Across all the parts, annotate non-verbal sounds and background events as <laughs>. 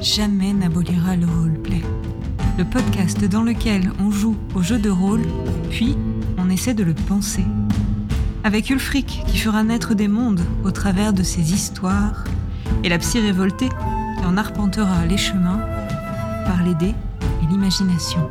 jamais n'abolira le roleplay. Le podcast dans lequel on joue au jeu de rôle, puis on essaie de le penser. Avec Ulfric qui fera naître des mondes au travers de ses histoires, et la psy révoltée qui en arpentera les chemins par les dés et l'imagination.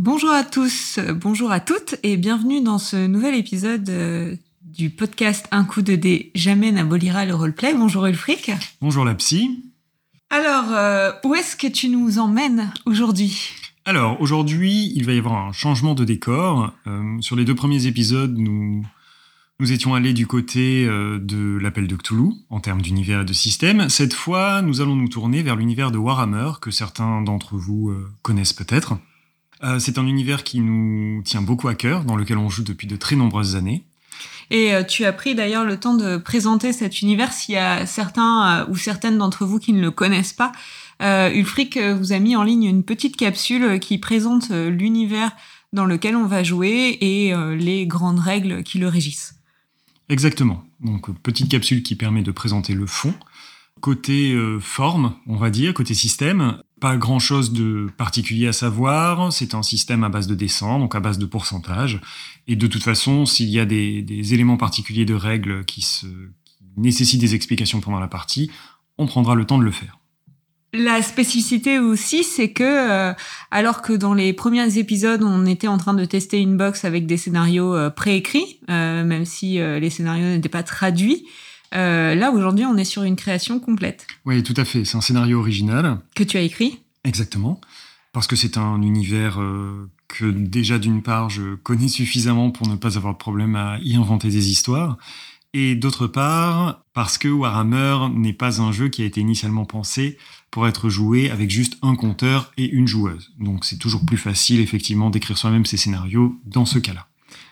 Bonjour à tous, bonjour à toutes et bienvenue dans ce nouvel épisode euh, du podcast Un coup de dé jamais n'abolira le roleplay. Bonjour Ulfric. Bonjour la psy. Alors, euh, où est-ce que tu nous emmènes aujourd'hui? Alors, aujourd'hui, il va y avoir un changement de décor. Euh, sur les deux premiers épisodes, nous, nous étions allés du côté euh, de l'appel de Cthulhu, en termes d'univers et de système. Cette fois, nous allons nous tourner vers l'univers de Warhammer, que certains d'entre vous connaissent peut-être. C'est un univers qui nous tient beaucoup à cœur, dans lequel on joue depuis de très nombreuses années. Et euh, tu as pris d'ailleurs le temps de présenter cet univers s'il y a certains euh, ou certaines d'entre vous qui ne le connaissent pas. Euh, Ulfric vous a mis en ligne une petite capsule qui présente l'univers dans lequel on va jouer et les grandes règles qui le régissent. Exactement. Donc petite capsule qui permet de présenter le fond. Côté forme, on va dire, côté système, pas grand chose de particulier à savoir. C'est un système à base de dessin, donc à base de pourcentage. Et de toute façon, s'il y a des, éléments particuliers de règles qui, nécessitent des explications pendant la partie, on prendra le temps de le faire. La spécificité aussi, c'est que euh, alors que dans les premiers épisodes, on était en train de tester une box avec des scénarios euh, préécrits, euh, même si les scénarios n'étaient pas traduits, là aujourd'hui, on est sur une création complète. Oui, tout à fait. C'est un scénario original que tu as écrit. Exactement, parce que c'est un univers que déjà d'une part je connais suffisamment pour ne pas avoir de problème à y inventer des histoires, et d'autre part parce que Warhammer n'est pas un jeu qui a été initialement pensé pour être joué avec juste un compteur et une joueuse. Donc c'est toujours plus facile effectivement d'écrire soi-même ses scénarios dans ce cas-là.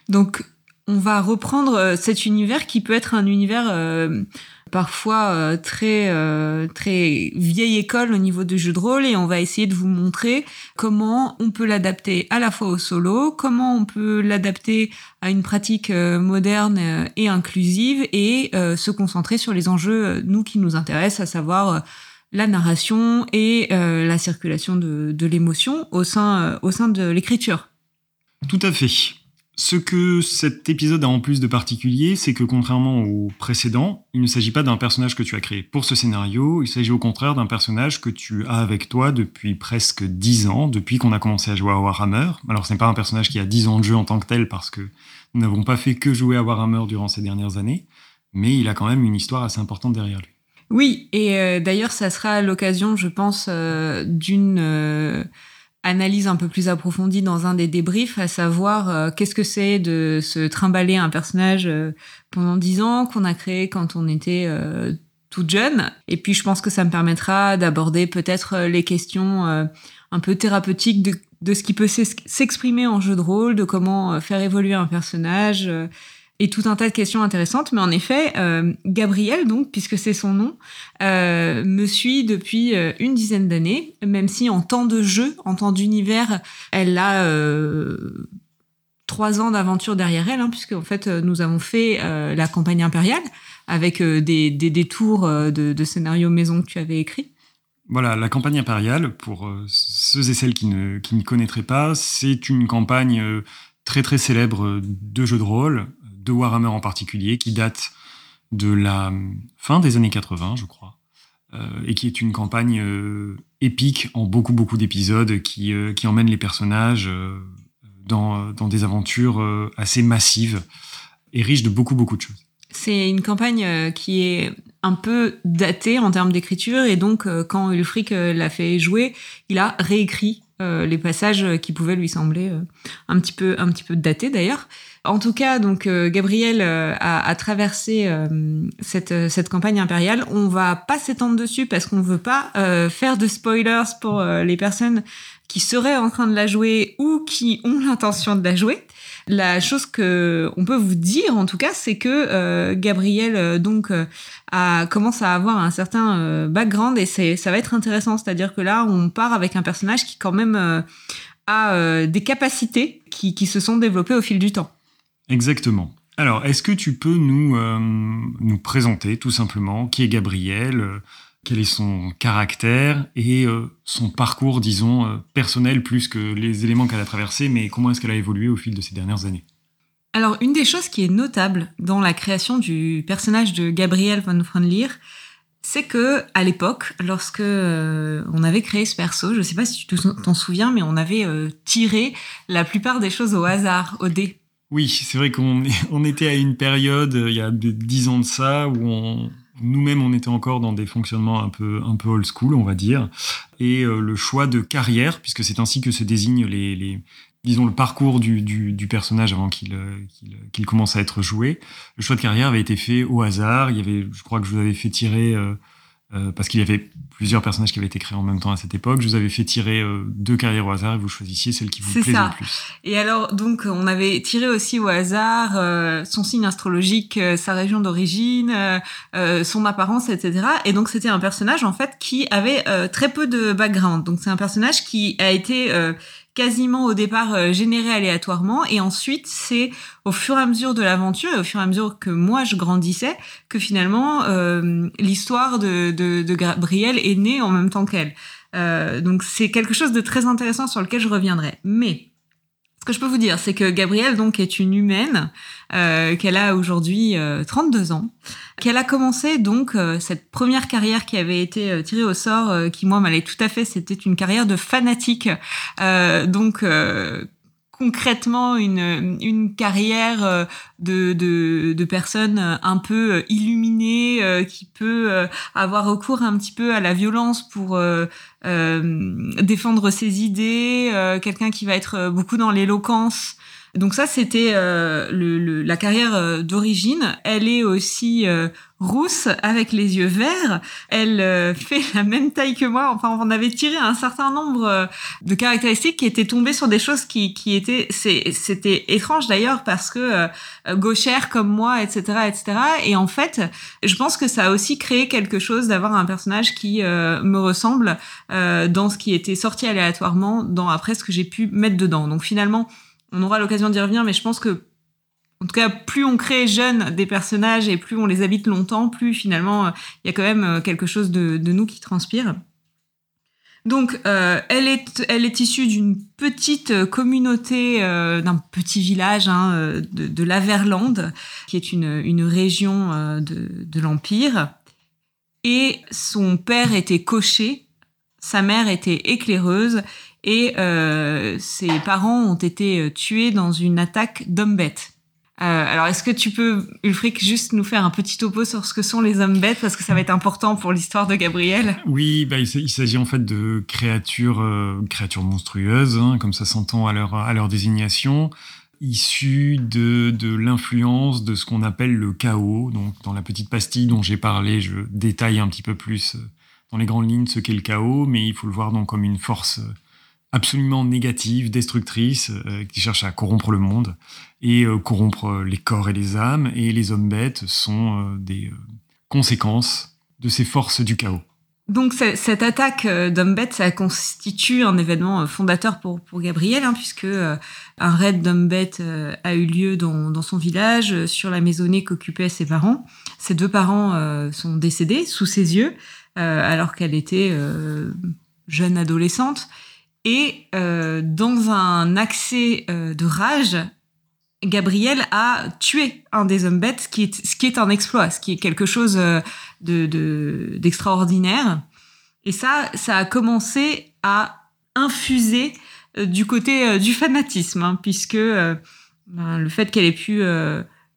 Donc on va reprendre euh, cet univers qui peut être un univers euh, parfois euh, très euh, très vieille école au niveau du jeu de rôle et on va essayer de vous montrer comment on peut l'adapter à la fois au solo, comment on peut l'adapter à une pratique euh, moderne et inclusive et se concentrer sur les enjeux nous qui nous intéressent, à savoir la narration et la circulation de, de l'émotion au sein au sein de l'écriture. Tout à fait. Ce que cet épisode a en plus de particulier, c'est que contrairement au précédent, il ne s'agit pas d'un personnage que tu as créé pour ce scénario, il s'agit au contraire d'un personnage que tu as avec toi depuis presque 10 ans, depuis qu'on a commencé à jouer à Warhammer. Alors ce n'est pas un personnage qui a 10 ans de jeu en tant que tel, parce que nous n'avons pas fait que jouer à Warhammer durant ces dernières années, mais il a quand même une histoire assez importante derrière lui. Oui, et euh, d'ailleurs ça sera l'occasion, je pense, euh, d'une... Euh, analyse un peu plus approfondie dans un des débriefs, à savoir euh, qu'est-ce que c'est de se trimballer un personnage euh, pendant dix ans qu'on a créé quand on était euh, toute jeune. Et puis je pense que ça me permettra d'aborder peut-être les questions un peu thérapeutiques de, de ce qui peut s'exprimer en jeu de rôle, de comment faire évoluer un personnage et tout un tas de questions intéressantes. Mais en effet, euh, Gabrielle, donc, puisque c'est son nom, euh, me suit depuis euh, une dizaine d'années, même si en temps de jeu, en temps d'univers, elle a euh, trois ans d'aventure derrière elle, hein, puisque en fait, nous avons fait la campagne impériale avec des, détours de, de scénarios maison que tu avais écrits. Voilà, la campagne impériale, pour ceux et celles qui ne, qui ne connaîtraient pas, c'est une campagne très très célèbre de jeux de rôle de Warhammer en particulier, qui date de la fin des années 80, je crois, euh, et qui est une campagne euh, épique en beaucoup, beaucoup d'épisodes qui, euh, qui emmène les personnages dans, dans, des aventures assez massives et riches de beaucoup, beaucoup de choses. C'est une campagne qui est un peu datée en termes d'écriture, et donc quand Ulfric l'a fait jouer, il a réécrit les passages qui pouvaient lui sembler un petit peu, un petit peu datés d'ailleurs. En tout cas, donc euh, Gabriel euh, a, traversé euh, cette, cette campagne impériale. On va pas s'étendre dessus parce qu'on veut pas faire de spoilers pour les personnes qui seraient en train de la jouer ou qui ont l'intention de la jouer. La chose que on peut vous dire en tout cas, c'est que Gabriel donc commence à avoir un certain background et ça va être intéressant. C'est-à-dire que là, on part avec un personnage qui quand même a des capacités qui, qui se sont développées au fil du temps. Exactement. Alors, est-ce que tu peux nous, nous présenter tout simplement qui est Gabrielle quel est son caractère et son parcours, disons, personnel, plus que les éléments qu'elle a traversés, mais comment est-ce qu'elle a évolué au fil de ces dernières années? Alors, une des choses qui est notable dans la création du personnage de Gabriel von Freundlir, c'est que à l'époque, lorsque euh, on avait créé ce perso, je ne sais pas si tu t'en souviens, mais on avait euh, tiré la plupart des choses au hasard, au dé. Oui, c'est vrai qu'on <laughs> on était à une période, il y a dix ans de ça, où nous-mêmes, on était encore dans des fonctionnements un peu, un peu old school, on va dire. Et euh, le choix de carrière, puisque c'est ainsi que se désignent les, les, disons, le parcours du, du, du personnage avant qu'il euh, qu'il commence à être joué. Le choix de carrière avait été fait au hasard. Il y avait, je crois que je vous avais fait tirer, euh, euh, parce qu'il y avait plusieurs personnages qui avaient été créés en même temps à cette époque, je vous avais fait tirer deux carrières au hasard et vous choisissiez celle qui vous plaisait le plus. Et alors, donc, on avait tiré aussi au hasard son signe astrologique, sa région d'origine, son apparence, etc. Et donc, c'était un personnage, en fait, qui avait très peu de background. Donc, c'est un personnage qui a été quasiment au départ euh, généré aléatoirement et ensuite c'est au fur et à mesure de l'aventure et au fur et à mesure que moi je grandissais que finalement euh, l'histoire de, de, de, Gabrielle est née en même temps qu'elle. Euh, donc c'est quelque chose de très intéressant sur lequel je reviendrai. Mais ce que je peux vous dire, c'est que Gabrielle donc est une humaine, euh, qu'elle a aujourd'hui 32 euh, ans, qu'elle a commencé donc euh, cette première carrière qui avait été tirée au sort, qui moi m'allait tout à fait, c'était une carrière de fanatique, donc concrètement une, une carrière euh, de, de, de personnes un peu euh, illuminées euh, qui peut avoir recours un petit peu à la violence pour euh, défendre ses idées, quelqu'un qui va être beaucoup dans l'éloquence. Donc ça, c'était le, la carrière d'origine. Elle est aussi rousse avec les yeux verts. Elle euh, <laughs> fait la même taille que moi. Enfin, on avait tiré un certain nombre euh, de caractéristiques qui étaient tombées sur des choses qui, qui étaient, c'était étrange d'ailleurs parce que euh, gauchère comme moi, etc., etc. Et en fait, je pense que ça a aussi créé quelque chose d'avoir un personnage qui me ressemble dans ce qui était sorti aléatoirement dans après ce que j'ai pu mettre dedans. Donc finalement, on aura l'occasion d'y revenir, mais je pense que en tout cas, plus on crée jeune des personnages et plus on les habite longtemps, plus finalement euh, il y a quand même euh, quelque chose de, nous qui transpire. Donc, euh, elle, est, elle est issue d'une petite communauté, d'un petit village hein, de, de l'Averland, qui est une, région de l'Empire. Et son père était cocher, sa mère était éclaireuse, et ses parents ont été tués dans une attaque d'hommes-bêtes. Euh, alors, est-ce que tu peux, Ulfric, juste nous faire un petit topo sur ce que sont les hommes bêtes, parce que ça va être important pour l'histoire de Gabriel Oui, bah, il s'agit en fait de créatures, euh, créatures monstrueuses, hein, comme ça s'entend à leur, à leur désignation, issues de, de l'influence de ce qu'on appelle le chaos. Donc, dans la petite pastille dont j'ai parlé, je détaille un petit peu plus euh, dans les grandes lignes ce qu'est le chaos, mais il faut le voir donc comme une force absolument négative, destructrice, euh, qui cherche à corrompre le monde et euh, corrompre euh, les corps et les âmes. Et les hommes bêtes sont des conséquences de ces forces du chaos. Donc cette attaque d'hommes bêtes, ça constitue un événement fondateur pour, pour hein, puisque un raid d'hommes bêtes a eu lieu dans, dans, son village, sur la maisonnée qu'occupaient ses parents. Ses deux parents sont décédés sous ses yeux, alors qu'elle était jeune adolescente. Et euh, dans un accès euh, de rage, Gabriel a tué un des hommes bêtes, ce qui est, ce qui est un exploit, ce qui est quelque chose euh, de d'extraordinaire. et ça, ça a commencé à infuser euh, du côté euh, du fanatisme, hein, puisque ben, le fait qu'elle ait pu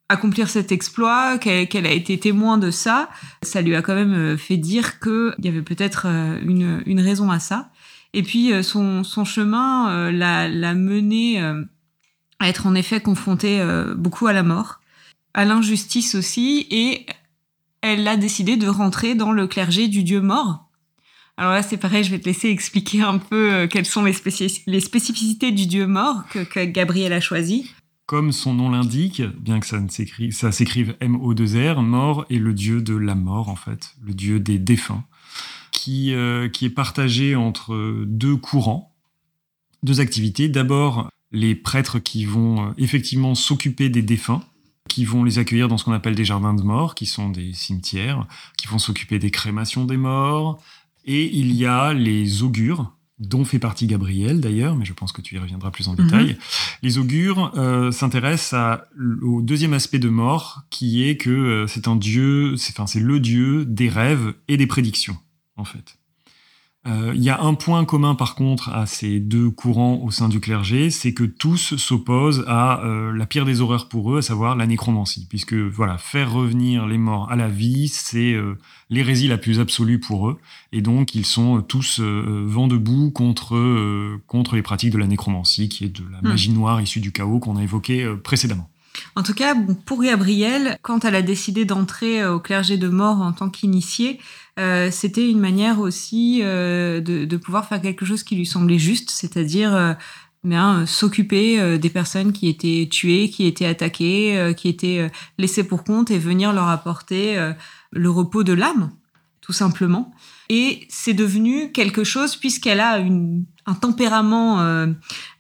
accomplir cet exploit, qu'elle a été témoin de ça, ça lui a quand même fait dire qu'il y avait peut-être une, une raison à ça. Et puis euh, son, chemin euh, l'a mené euh, à être en effet confrontée beaucoup à la mort, à l'injustice aussi, et elle a décidé de rentrer dans le clergé du dieu mort. Alors là, c'est pareil, je vais te laisser expliquer un peu quelles sont les, spécificités du dieu mort que, que Gabriel a choisi. Comme son nom l'indique, bien que ça s'écrive M-O-2-R, mort est le dieu de la mort, en fait, le dieu des défunts qui, euh, qui est partagé entre deux courants, deux activités. D'abord, les prêtres qui vont euh, effectivement s'occuper des défunts, qui vont les accueillir dans ce qu'on appelle des jardins de mort, qui sont des cimetières, qui vont s'occuper des crémations des morts. Et il y a les augures, dont fait partie Gabriel d'ailleurs, mais je pense que tu y reviendras plus en détail. Mhm. Les augures euh, s'intéressent au deuxième aspect de mort, qui est que euh, c'est un dieu, c'est enfin, le dieu des rêves et des prédictions, en fait. Euh, il y a un point commun par contre à ces deux courants au sein du clergé, c'est que tous s'opposent à euh, la pire des horreurs pour eux, à savoir la nécromancie, puisque voilà, faire revenir les morts à la vie, c'est euh, l'hérésie la plus absolue pour eux, et donc ils sont tous vent debout contre contre les pratiques de la nécromancie, qui est de la hmm. magie noire issue du chaos qu'on a évoqué précédemment. En tout cas, pour Gabrielle, quand elle a décidé d'entrer au clergé de mort en tant qu'initiée, euh, c'était une manière aussi euh, de, de, pouvoir faire quelque chose qui lui semblait juste, c'est-à-dire euh, bien s'occuper des personnes qui étaient tuées, qui étaient attaquées, qui étaient laissées pour compte et venir leur apporter le repos de l'âme, tout simplement. Et c'est devenu quelque chose puisqu'elle a une un tempérament euh,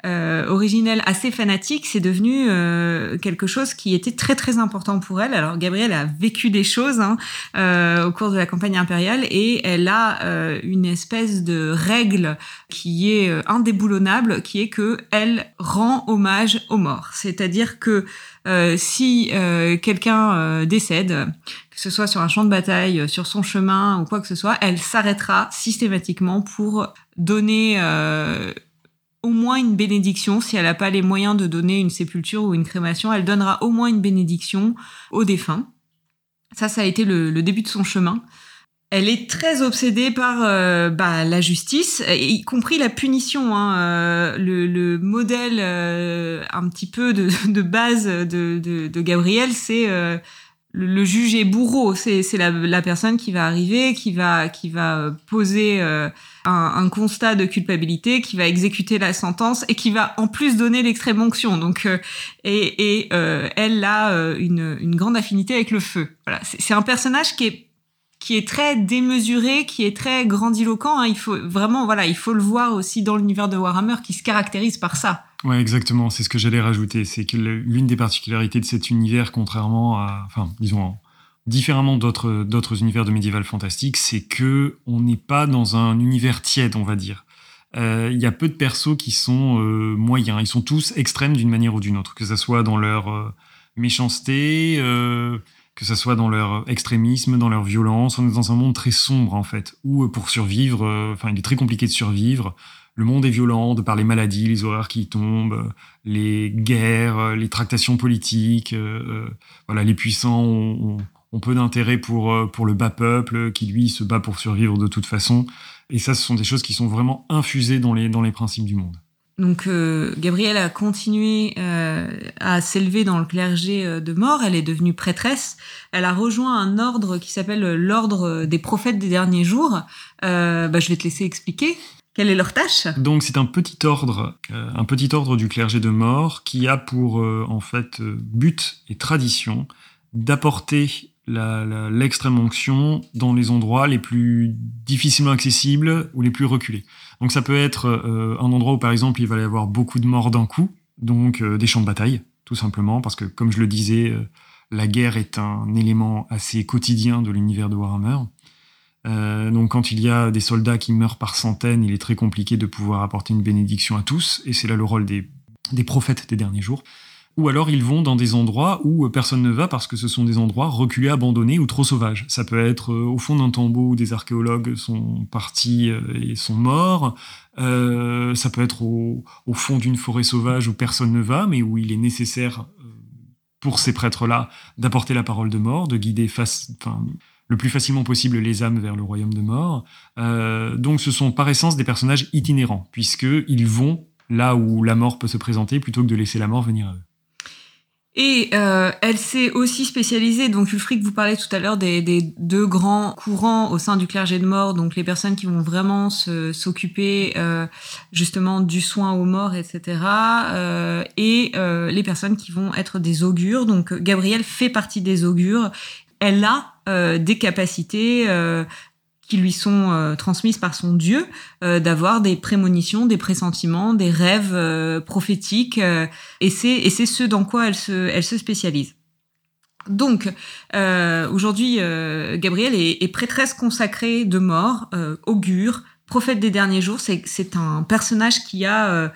euh, originel assez fanatique, c'est devenu euh, quelque chose qui était très très important pour elle. Alors Gabrielle a vécu des choses hein, euh, au cours de la campagne impériale et elle a une espèce de règle qui est indéboulonnable, qui est que elle rend hommage aux morts. C'est-à-dire que si quelqu'un décède, que ce soit sur un champ de bataille, sur son chemin ou quoi que ce soit, elle s'arrêtera systématiquement pour donner euh, au moins une bénédiction. Si elle n'a pas les moyens de donner une sépulture ou une crémation, elle donnera au moins une bénédiction aux défunts. Ça, ça a été le, début de son chemin. Elle est très obsédée par euh, bah, la justice, y compris la punition. Hein. Euh, le, modèle un petit peu <laughs> de, base de, de, de Gabriel, c'est le, juge est bourreau, c'est la, la, personne qui va arriver, qui va qui va euh, poser euh, un, un, constat de culpabilité, qui va exécuter la sentence et qui va en plus donner l'extrême onction. Donc euh, et, et elle a une, une grande affinité avec le feu. Voilà, c'est un personnage qui est qui est très démesuré, qui est très grandiloquent. Hein. Il faut vraiment, voilà, il faut le voir aussi dans l'univers de Warhammer, qui se caractérise par ça. Ouais, exactement. C'est ce que j'allais rajouter. C'est que l'une des particularités de cet univers, contrairement à, enfin, disons, différemment d'autres d'autres univers de médiéval fantastique, c'est que on n'est pas dans un univers tiède, on va dire. Euh, il y a peu de persos qui sont euh, moyens. Ils sont tous extrêmes d'une manière ou d'une autre, que ce soit dans leur euh, méchanceté, que ce soit dans leur extrémisme, dans leur violence. On est dans un monde très sombre en fait, où pour survivre, enfin, il est très compliqué de survivre le monde est violent de par les maladies, les horreurs qui tombent, les guerres, les tractations politiques. Euh, euh, voilà, les puissants ont, peu d'intérêt pour, euh, pour le bas peuple qui, lui, se bat pour survivre de toute façon. Et ça, ce sont des choses qui sont vraiment infusées dans les, dans les principes du monde. Donc Gabrielle a continué à s'élever dans le clergé de mort, elle est devenue prêtresse, elle a rejoint un ordre qui s'appelle l'ordre des prophètes des derniers jours. Bah, je vais te laisser expliquer. Quelle est leur tâche? Donc c'est un petit ordre, euh, un petit ordre du clergé de mort qui a pour euh, en fait euh, but et tradition d'apporter l'extrême onction dans les endroits les plus difficilement accessibles ou les plus reculés. Donc ça peut être un endroit où par exemple il va y avoir beaucoup de morts d'un coup, donc des champs de bataille tout simplement parce que comme je le disais, la guerre est un élément assez quotidien de l'univers de Warhammer. Euh, donc quand il y a des soldats qui meurent par centaines, il est très compliqué de pouvoir apporter une bénédiction à tous, et c'est là le rôle des prophètes des derniers jours. Ou alors ils vont dans des endroits où personne ne va parce que ce sont des endroits reculés, abandonnés ou trop sauvages. Ça peut être euh, au fond d'un tombeau où des archéologues sont partis euh, et sont morts. Euh, ça peut être au, fond d'une forêt sauvage où personne ne va, mais où il est nécessaire pour ces prêtres-là d'apporter la parole de mort, de guider face, le plus facilement possible les âmes vers le royaume de mort. Euh, donc ce sont par essence des personnages itinérants, puisqu'ils vont là où la mort peut se présenter plutôt que de laisser la mort venir à eux. Et euh, elle s'est aussi spécialisée, donc Ulfric vous parlait tout à l'heure des, deux grands courants au sein du clergé de mort, donc les personnes qui vont vraiment s'occuper euh, justement du soin aux morts, etc. et les personnes qui vont être des augures. Donc Gabrielle fait partie des augures elle a euh, des capacités euh, qui lui sont euh, transmises par son Dieu, d'avoir des prémonitions, des pressentiments, des rêves prophétiques, et c'est ce dans quoi elle se elle se spécialise. Donc, euh, aujourd'hui, euh, Gabriel est, prêtresse consacrée de mort, euh, augure, prophète des derniers jours. C'est un personnage qui a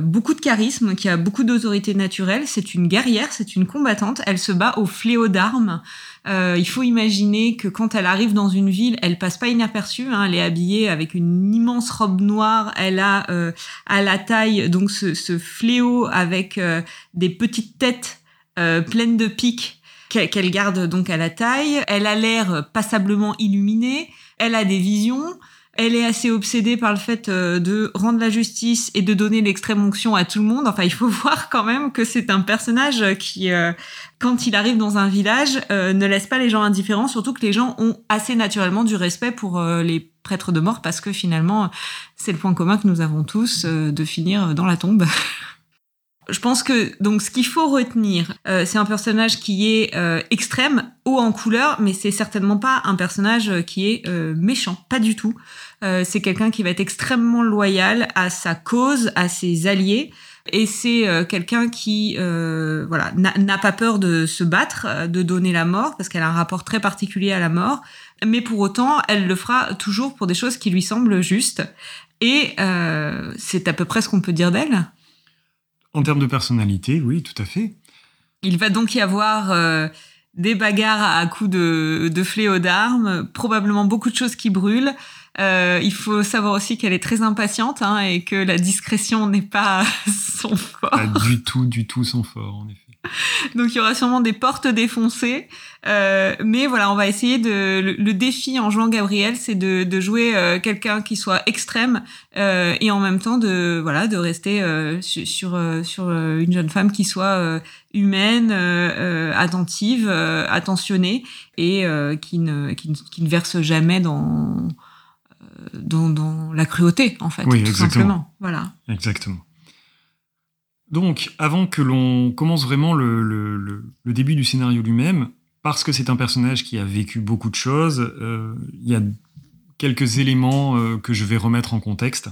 beaucoup de charisme, qui a beaucoup d'autorité naturelle. C'est une guerrière, c'est une combattante. Elle se bat au fléau d'armes. Il faut imaginer que quand elle arrive dans une ville, elle passe pas inaperçue. Hein. elle est habillée avec une immense robe noire. Elle a à la taille donc ce, ce fléau avec des petites têtes pleines de pics qu'elle garde donc à la taille. Elle a l'air passablement illuminée. Elle a des visions. Elle est assez obsédée par le fait euh, de rendre la justice et de donner l'extrême onction à tout le monde. Enfin, il faut <laughs> voir quand même que c'est un personnage qui, euh, quand il arrive dans un village, euh, ne laisse pas les gens indifférents, surtout que les gens ont assez naturellement du respect pour les prêtres de mort parce que finalement, c'est le point commun que nous avons tous de finir dans la tombe. <laughs> Je pense que donc ce qu'il faut retenir, euh, c'est un personnage qui est euh, extrême, haut en couleur, mais c'est certainement pas un personnage qui est euh, méchant, pas du tout. c'est quelqu'un qui va être extrêmement loyal à sa cause, à ses alliés, et c'est quelqu'un qui voilà n'a pas peur de se battre, de donner la mort, parce qu'elle a un rapport très particulier à la mort. Mais pour autant, elle le fera toujours pour des choses qui lui semblent justes. Et c'est à peu près ce qu'on peut dire d'elle. En termes de personnalité, oui, tout à fait. Il va donc y avoir euh, des bagarres à coups de, de fléaux d'armes, probablement beaucoup de choses qui brûlent. Euh, il faut savoir aussi qu'elle est très impatiente hein, et que la discrétion n'est pas <laughs> son fort. Pas du tout, du tout son fort, en effet. <laughs> Donc il y aura sûrement des portes défoncées. Euh, mais voilà, on va essayer de... Le, défi en jouant Gabriel, c'est de, de, jouer euh, quelqu'un qui soit extrême euh, et en même temps de, voilà, de rester euh, sur, sur une jeune femme qui soit humaine, attentive, attentionnée et qui, ne, qui, ne, qui, ne, verse jamais dans, dans, dans la cruauté, en fait. Oui, tout exactement. Simplement. Voilà. Exactement. Donc, avant que l'on commence vraiment le, début du scénario lui-même, parce que c'est un personnage qui a vécu beaucoup de choses, euh, il y a quelques éléments euh, que je vais remettre en contexte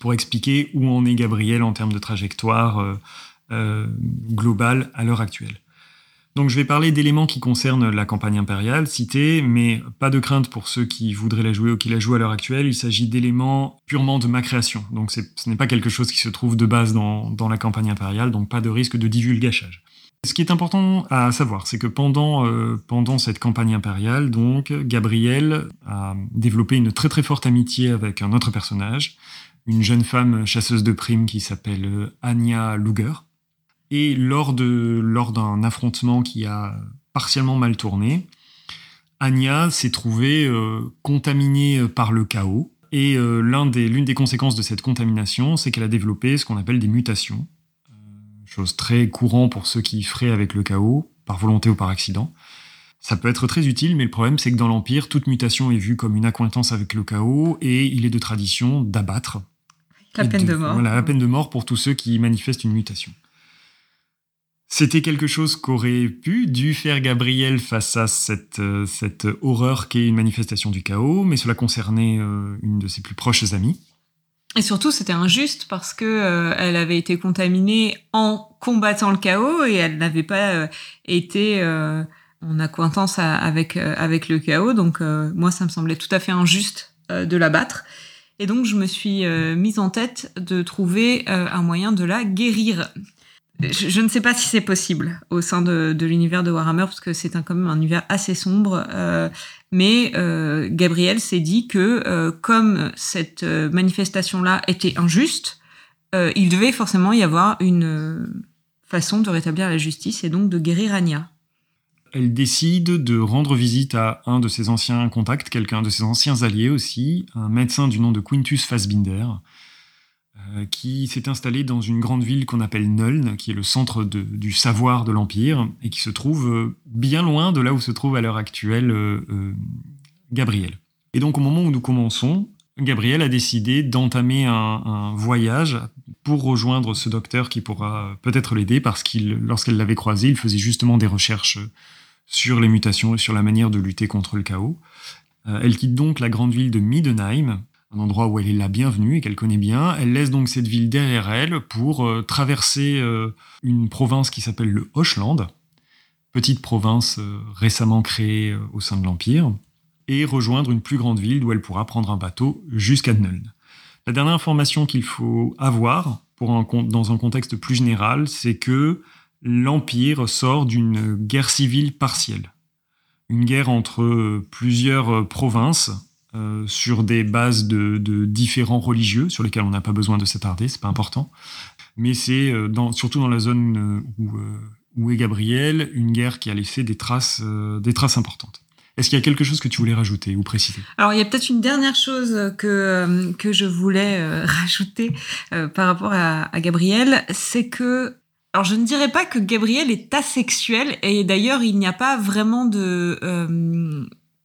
pour expliquer où en est Gabriel en termes de trajectoire euh, globale à l'heure actuelle. Donc je vais parler d'éléments qui concernent la campagne impériale citée, mais pas de crainte pour ceux qui voudraient la jouer ou qui la jouent à l'heure actuelle. Il s'agit d'éléments purement de ma création. Donc ce n'est pas quelque chose qui se trouve de base dans, la campagne impériale, donc pas de risque de divulgachage. Ce qui est important à savoir, c'est que pendant, euh, pendant cette campagne impériale, donc, Gabriel a développé une très très forte amitié avec un autre personnage, une jeune femme chasseuse de primes qui s'appelle Anya Luger, et lors de lors d'un affrontement qui a partiellement mal tourné, Anya s'est trouvée euh, contaminée par le chaos. Et euh, l'une des, des conséquences de cette contamination, c'est qu'elle a développé ce qu'on appelle des mutations. Euh, chose très courante pour ceux qui feraient avec le chaos, par volonté ou par accident. Ça peut être très utile, mais le problème, c'est que dans l'Empire, toute mutation est vue comme une accointance avec le chaos, et il est de tradition d'abattre. La peine de, mort. Voilà, la peine de mort pour tous ceux qui manifestent une mutation. C'était quelque chose qu'aurait pu dû faire Gabriel face à cette, euh, cette horreur qu'est une manifestation du chaos, mais cela concernait euh, une de ses plus proches amies. Et surtout, c'était injuste parce que euh, elle avait été contaminée en combattant le chaos et elle n'avait pas été en accointance avec avec le chaos. Donc moi, ça me semblait tout à fait injuste de la battre. Et donc, je me suis mise en tête de trouver un moyen de la guérir je, ne sais pas si c'est possible au sein de, l'univers de Warhammer, parce que c'est quand même un univers assez sombre. Euh, mais euh, Gabriel s'est dit que euh, comme cette manifestation-là était injuste, il devait forcément y avoir une façon de rétablir la justice et donc de guérir Anya. Elle décide de rendre visite à un de ses anciens contacts, quelqu'un de ses anciens alliés aussi, un médecin du nom de Quintus Fassbinder, qui s'est installé dans une grande ville qu'on appelle Nuln, qui est le centre du savoir de l'Empire, et qui se trouve euh, bien loin de là où se trouve à l'heure actuelle euh, Gabriel. Et donc au moment où nous commençons, Gabriel a décidé d'entamer un, voyage pour rejoindre ce docteur qui pourra peut-être l'aider, parce qu'il, lorsqu'elle l'avait croisé, il faisait justement des recherches sur les mutations et sur la manière de lutter contre le chaos. elle quitte donc la grande ville de Midenheim un endroit où elle est la bienvenue et qu'elle connaît bien. Elle laisse donc cette ville derrière elle pour euh, traverser euh, une province qui s'appelle le Hochland, petite province récemment créée au sein de l'Empire, et rejoindre une plus grande ville d'où elle pourra prendre un bateau jusqu'à Nuln. La dernière information qu'il faut avoir pour dans un contexte plus général, c'est que l'Empire sort d'une guerre civile partielle. Une guerre entre plusieurs provinces euh, sur des bases de, différents religieux sur lesquels on n'a pas besoin de s'attarder, c'est pas important. Mais c'est euh, surtout dans la zone euh, où, est Gabriel, une guerre qui a laissé des traces, des traces importantes. Est-ce qu'il y a quelque chose que tu voulais rajouter ou préciser? Alors, il y a peut-être une dernière chose que, que je voulais <laughs> rajouter par rapport à, à Gabriel, c'est que alors je ne dirais pas que Gabriel est asexuel et d'ailleurs il n'y a pas vraiment de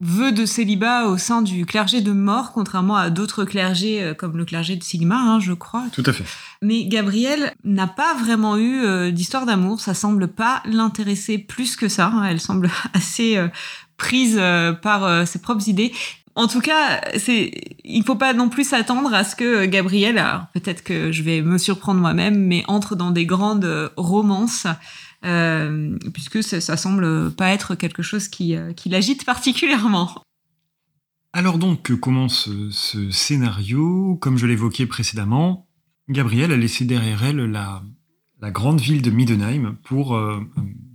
vœu de célibat au sein du clergé de mort, contrairement à d'autres clergés euh, comme le clergé de Sigma, hein, je crois. Tout à fait. Mais Gabrielle n'a pas vraiment eu euh, d'histoire d'amour, ça semble pas l'intéresser plus que ça. Hein. Elle semble <laughs> assez euh, prise par ses propres idées. En tout cas, c'est, il faut pas non plus s'attendre à ce que Gabrielle, peut-être que je vais me surprendre moi-même, mais entre dans des grandes romances euh, puisque ça, semble pas être quelque chose qui, euh, qui l'agite particulièrement. Alors donc, commence ce scénario? Comme je l'évoquais précédemment, Gabrielle a laissé derrière elle la, la grande ville de Middenheim pour euh,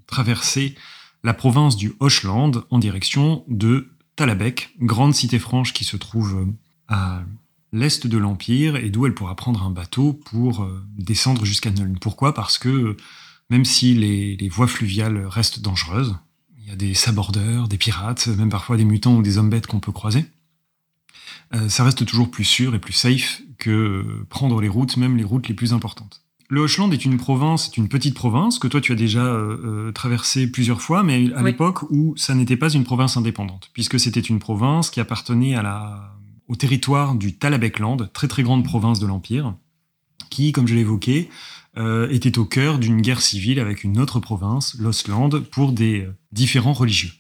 traverser la province du Hochland en direction de Talabek, grande cité franche qui se trouve à l'est de l'Empire et d'où elle pourra prendre un bateau pour descendre jusqu'à Nuln. Pourquoi? Parce que même si les, voies fluviales restent dangereuses. Il y a des sabordeurs, des pirates, même parfois des mutants ou des hommes bêtes qu'on peut croiser. Euh, ça reste toujours plus sûr et plus safe que prendre les routes, même les routes les plus importantes. Le Hochland est une province, c'est une petite province que toi tu as déjà euh, euh, traversée plusieurs fois, mais à l'époque où ça n'était pas une province indépendante, puisque c'était une province qui appartenait à la, au territoire du Talabekland, très très grande province de l'Empire, qui, comme je l'évoquais, euh, était au cœur d'une guerre civile avec une autre province, l'Osland, pour des euh, différents religieux.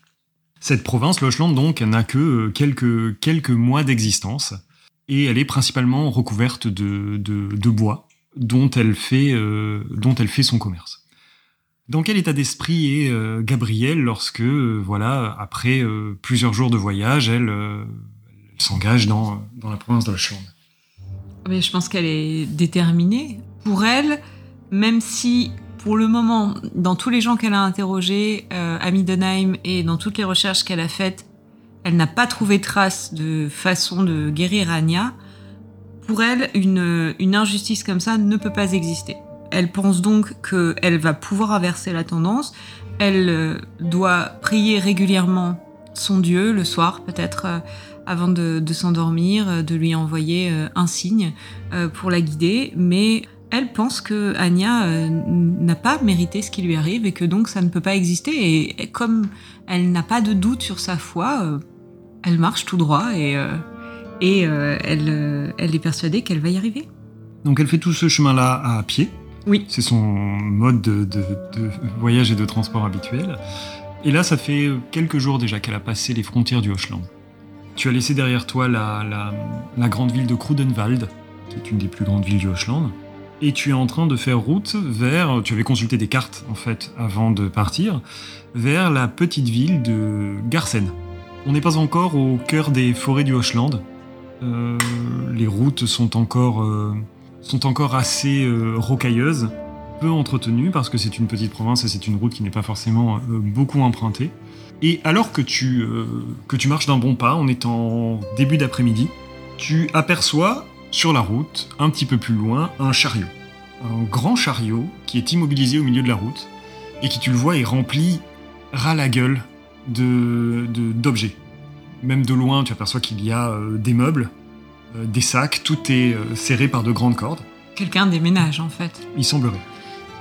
Cette province, l'Osland, donc, n'a que euh, quelques, quelques mois d'existence, et elle est principalement recouverte de, de, bois, dont elle, fait, dont elle fait son commerce. Dans quel état d'esprit est Gabrielle lorsque, voilà, après plusieurs jours de voyage, elle, s'engage dans, dans la province d'Osland Mais je pense qu'elle est déterminée. Pour elle, même si pour le moment, dans tous les gens qu'elle a interrogés euh, à Middenheim et dans toutes les recherches qu'elle a faites, elle n'a pas trouvé trace de façon de guérir Anya. Pour elle, une, injustice comme ça ne peut pas exister. Elle pense donc qu'elle va pouvoir inverser la tendance. Elle euh, doit prier régulièrement son Dieu le soir, peut-être euh, avant de, de s'endormir, de lui envoyer un signe pour la guider. Mais elle pense que Anya euh, n'a pas mérité ce qui lui arrive et que donc ça ne peut pas exister. Et, comme elle n'a pas de doute sur sa foi, euh, elle marche tout droit et, euh, et elle, elle est persuadée qu'elle va y arriver. Donc elle fait tout ce chemin-là à pied. Oui. C'est son mode de, voyage et de transport habituel. Et là, ça fait quelques jours déjà qu'elle a passé les frontières du Hochland. Tu as laissé derrière toi la, la, la grande ville de Krudenwald, qui est une des plus grandes villes du Hochland et tu es en train de faire route vers, tu avais consulté des cartes en fait avant de partir, vers la petite ville de Garsen. On n'est pas encore au cœur des forêts du Hochland. Euh, les routes sont encore, euh, sont encore assez euh, rocailleuses, peu entretenues parce que c'est une petite province et c'est une route qui n'est pas forcément beaucoup empruntée. Et alors que tu, que tu marches d'un bon pas, on est en début d'après-midi, tu aperçois sur la route, un petit peu plus loin, un chariot. Un grand chariot qui est immobilisé au milieu de la route et qui, tu le vois, est rempli ras la gueule d'objets. De, d'objets. Même de loin, tu aperçois qu'il y a euh, des meubles, euh, des sacs, tout est euh, serré par de grandes cordes. Quelqu'un déménage en fait. Il semblerait.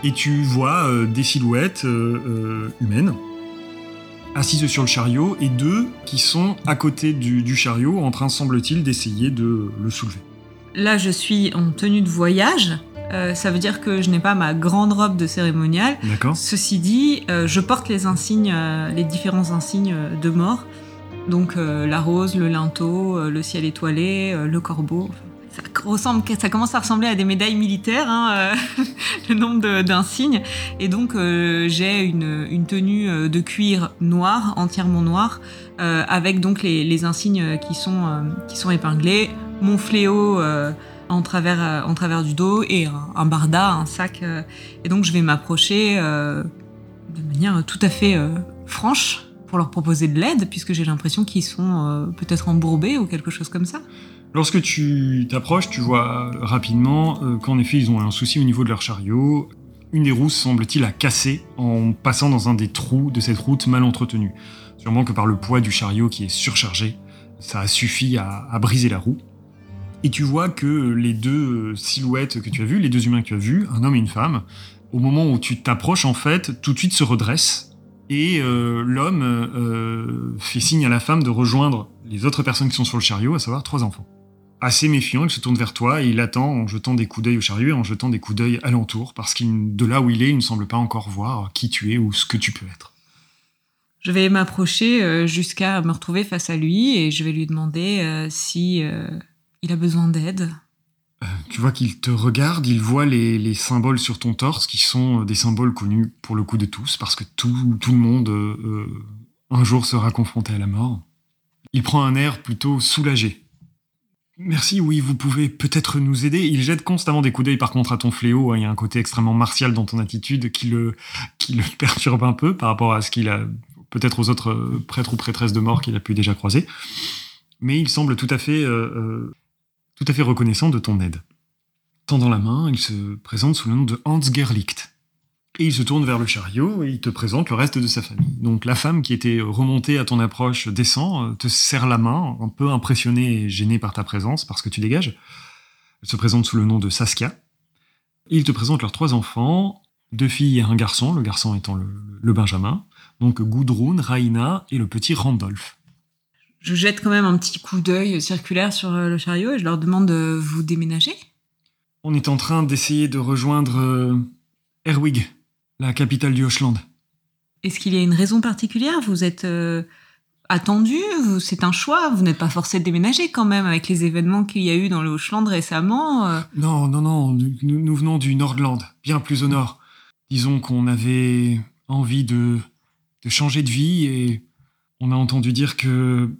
Et tu vois des silhouettes humaines assises sur le chariot et deux qui sont à côté du, du chariot en train, semble-t-il, d'essayer de le soulever. Là, je suis en tenue de voyage. Euh, ça veut dire que je n'ai pas ma grande robe de cérémonial. D'accord. Ceci dit, euh, je porte les insignes, euh, les différents insignes de mort. Donc la rose, le linteau, le ciel étoilé, le corbeau. ressemble, ça commence à ressembler à des médailles militaires, hein, <laughs> le nombre d'insignes. Et donc j'ai une, une, tenue de cuir noir, entièrement noir, avec donc les, les, insignes qui sont, qui sont épinglés, mon fléau en travers, en travers du dos et un, barda, un sac. et donc je vais m'approcher de manière tout à fait franche pour leur proposer de l'aide, puisque j'ai l'impression qu'ils sont euh, peut-être embourbés ou quelque chose comme ça. Lorsque tu t'approches, tu vois rapidement euh, qu'en effet, ils ont un souci au niveau de leur chariot. Une des roues semble-t-il a cassé en passant dans un des trous de cette route mal entretenue. Sûrement que par le poids du chariot qui est surchargé, ça a suffi à briser la roue. Et tu vois que les deux silhouettes que tu as vues, les deux humains que tu as vus, un homme et une femme, au moment où tu t'approches, en fait, tout de suite se redressent et euh, l'homme euh, fait signe à la femme de rejoindre les autres personnes qui sont sur le chariot, à savoir trois enfants. Assez méfiant, il se tourne vers toi et il attend en jetant des coups d'œil au chariot et en jetant des coups d'œil alentour, parce qu'il, de là où il est, il ne semble pas encore voir qui tu es ou ce que tu peux être. Je vais m'approcher euh, jusqu'à me retrouver face à lui et je vais lui demander si il a besoin d'aide. Euh, tu vois qu'il te regarde, il voit les, symboles sur ton torse qui sont euh, des symboles connus pour le coup de tous, parce que tout, le monde euh, un jour sera confronté à la mort. Il prend un air plutôt soulagé. Merci, oui, vous pouvez peut-être nous aider. Il jette constamment des coups d'œil par contre à ton fléau. Hein. Il y a un côté extrêmement martial dans ton attitude qui le, qui le <laughs> perturbe un peu par rapport à ce qu'il a, peut-être aux autres prêtres ou prêtresses de mort qu'il a pu déjà croiser. Mais il semble tout à fait tout à fait reconnaissant de ton aide. Tendant la main, il se présente sous le nom de Hans Gerlicht. Et il se tourne vers le chariot et il te présente le reste de sa famille. Donc la femme qui était remontée à ton approche descend, euh, te serre la main, un peu impressionnée et gênée par ta présence, parce que tu dégages. Elle se présente sous le nom de Saskia. il te présente leurs trois enfants, deux filles et un garçon, le garçon étant le, le Benjamin. Donc Gudrun, Raina et le petit Randolph je jette quand même un petit coup d'œil circulaire sur euh, le chariot et je leur demande de vous déménager. On est en train d'essayer de rejoindre euh, Erwig, la capitale du Hochland. Est-ce qu'il y a une raison particulière? Vous êtes euh, attendu? C'est un choix? Vous n'êtes pas forcé de déménager quand même avec les événements qu'il y a eu dans le Hochland récemment Non, non, non. Nous, nous, venons du Nordland, bien plus au nord. Disons qu'on avait envie de, de changer de vie et on a entendu dire que,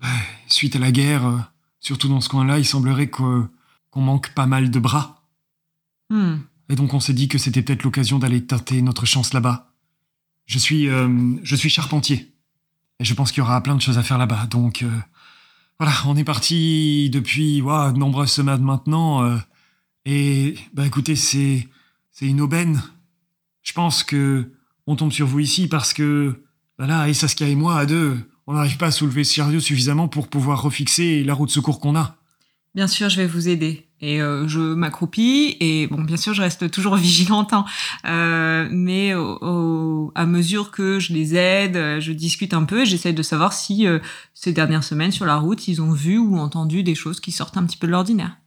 bah, suite à la guerre, euh, surtout dans ce coin-là, il semblerait qu'on manque pas mal de bras. Hmm. Et donc on s'est dit que c'était peut-être l'occasion d'aller tenter notre chance là-bas. Je suis, euh, je suis charpentier. Et je pense qu'il y aura plein de choses à faire là-bas. Donc euh, voilà, on est parti depuis de nombreuses semaines maintenant. et bah écoutez, c'est, c'est une aubaine. Je pense que on tombe sur vous ici parce que voilà, et Saskia et moi, à deux, on n'arrive pas à soulever ce chariot suffisamment pour pouvoir refixer la roue de secours qu'on a. Bien sûr, je vais vous aider. Et euh, je m'accroupis et bon, bien sûr, je reste toujours <laughs> vigilante, hein. euh, mais à mesure que je les aide, je discute un peu et j'essaie de savoir si euh, ces dernières semaines sur la route, ils ont vu ou entendu des choses qui sortent un petit peu de l'ordinaire.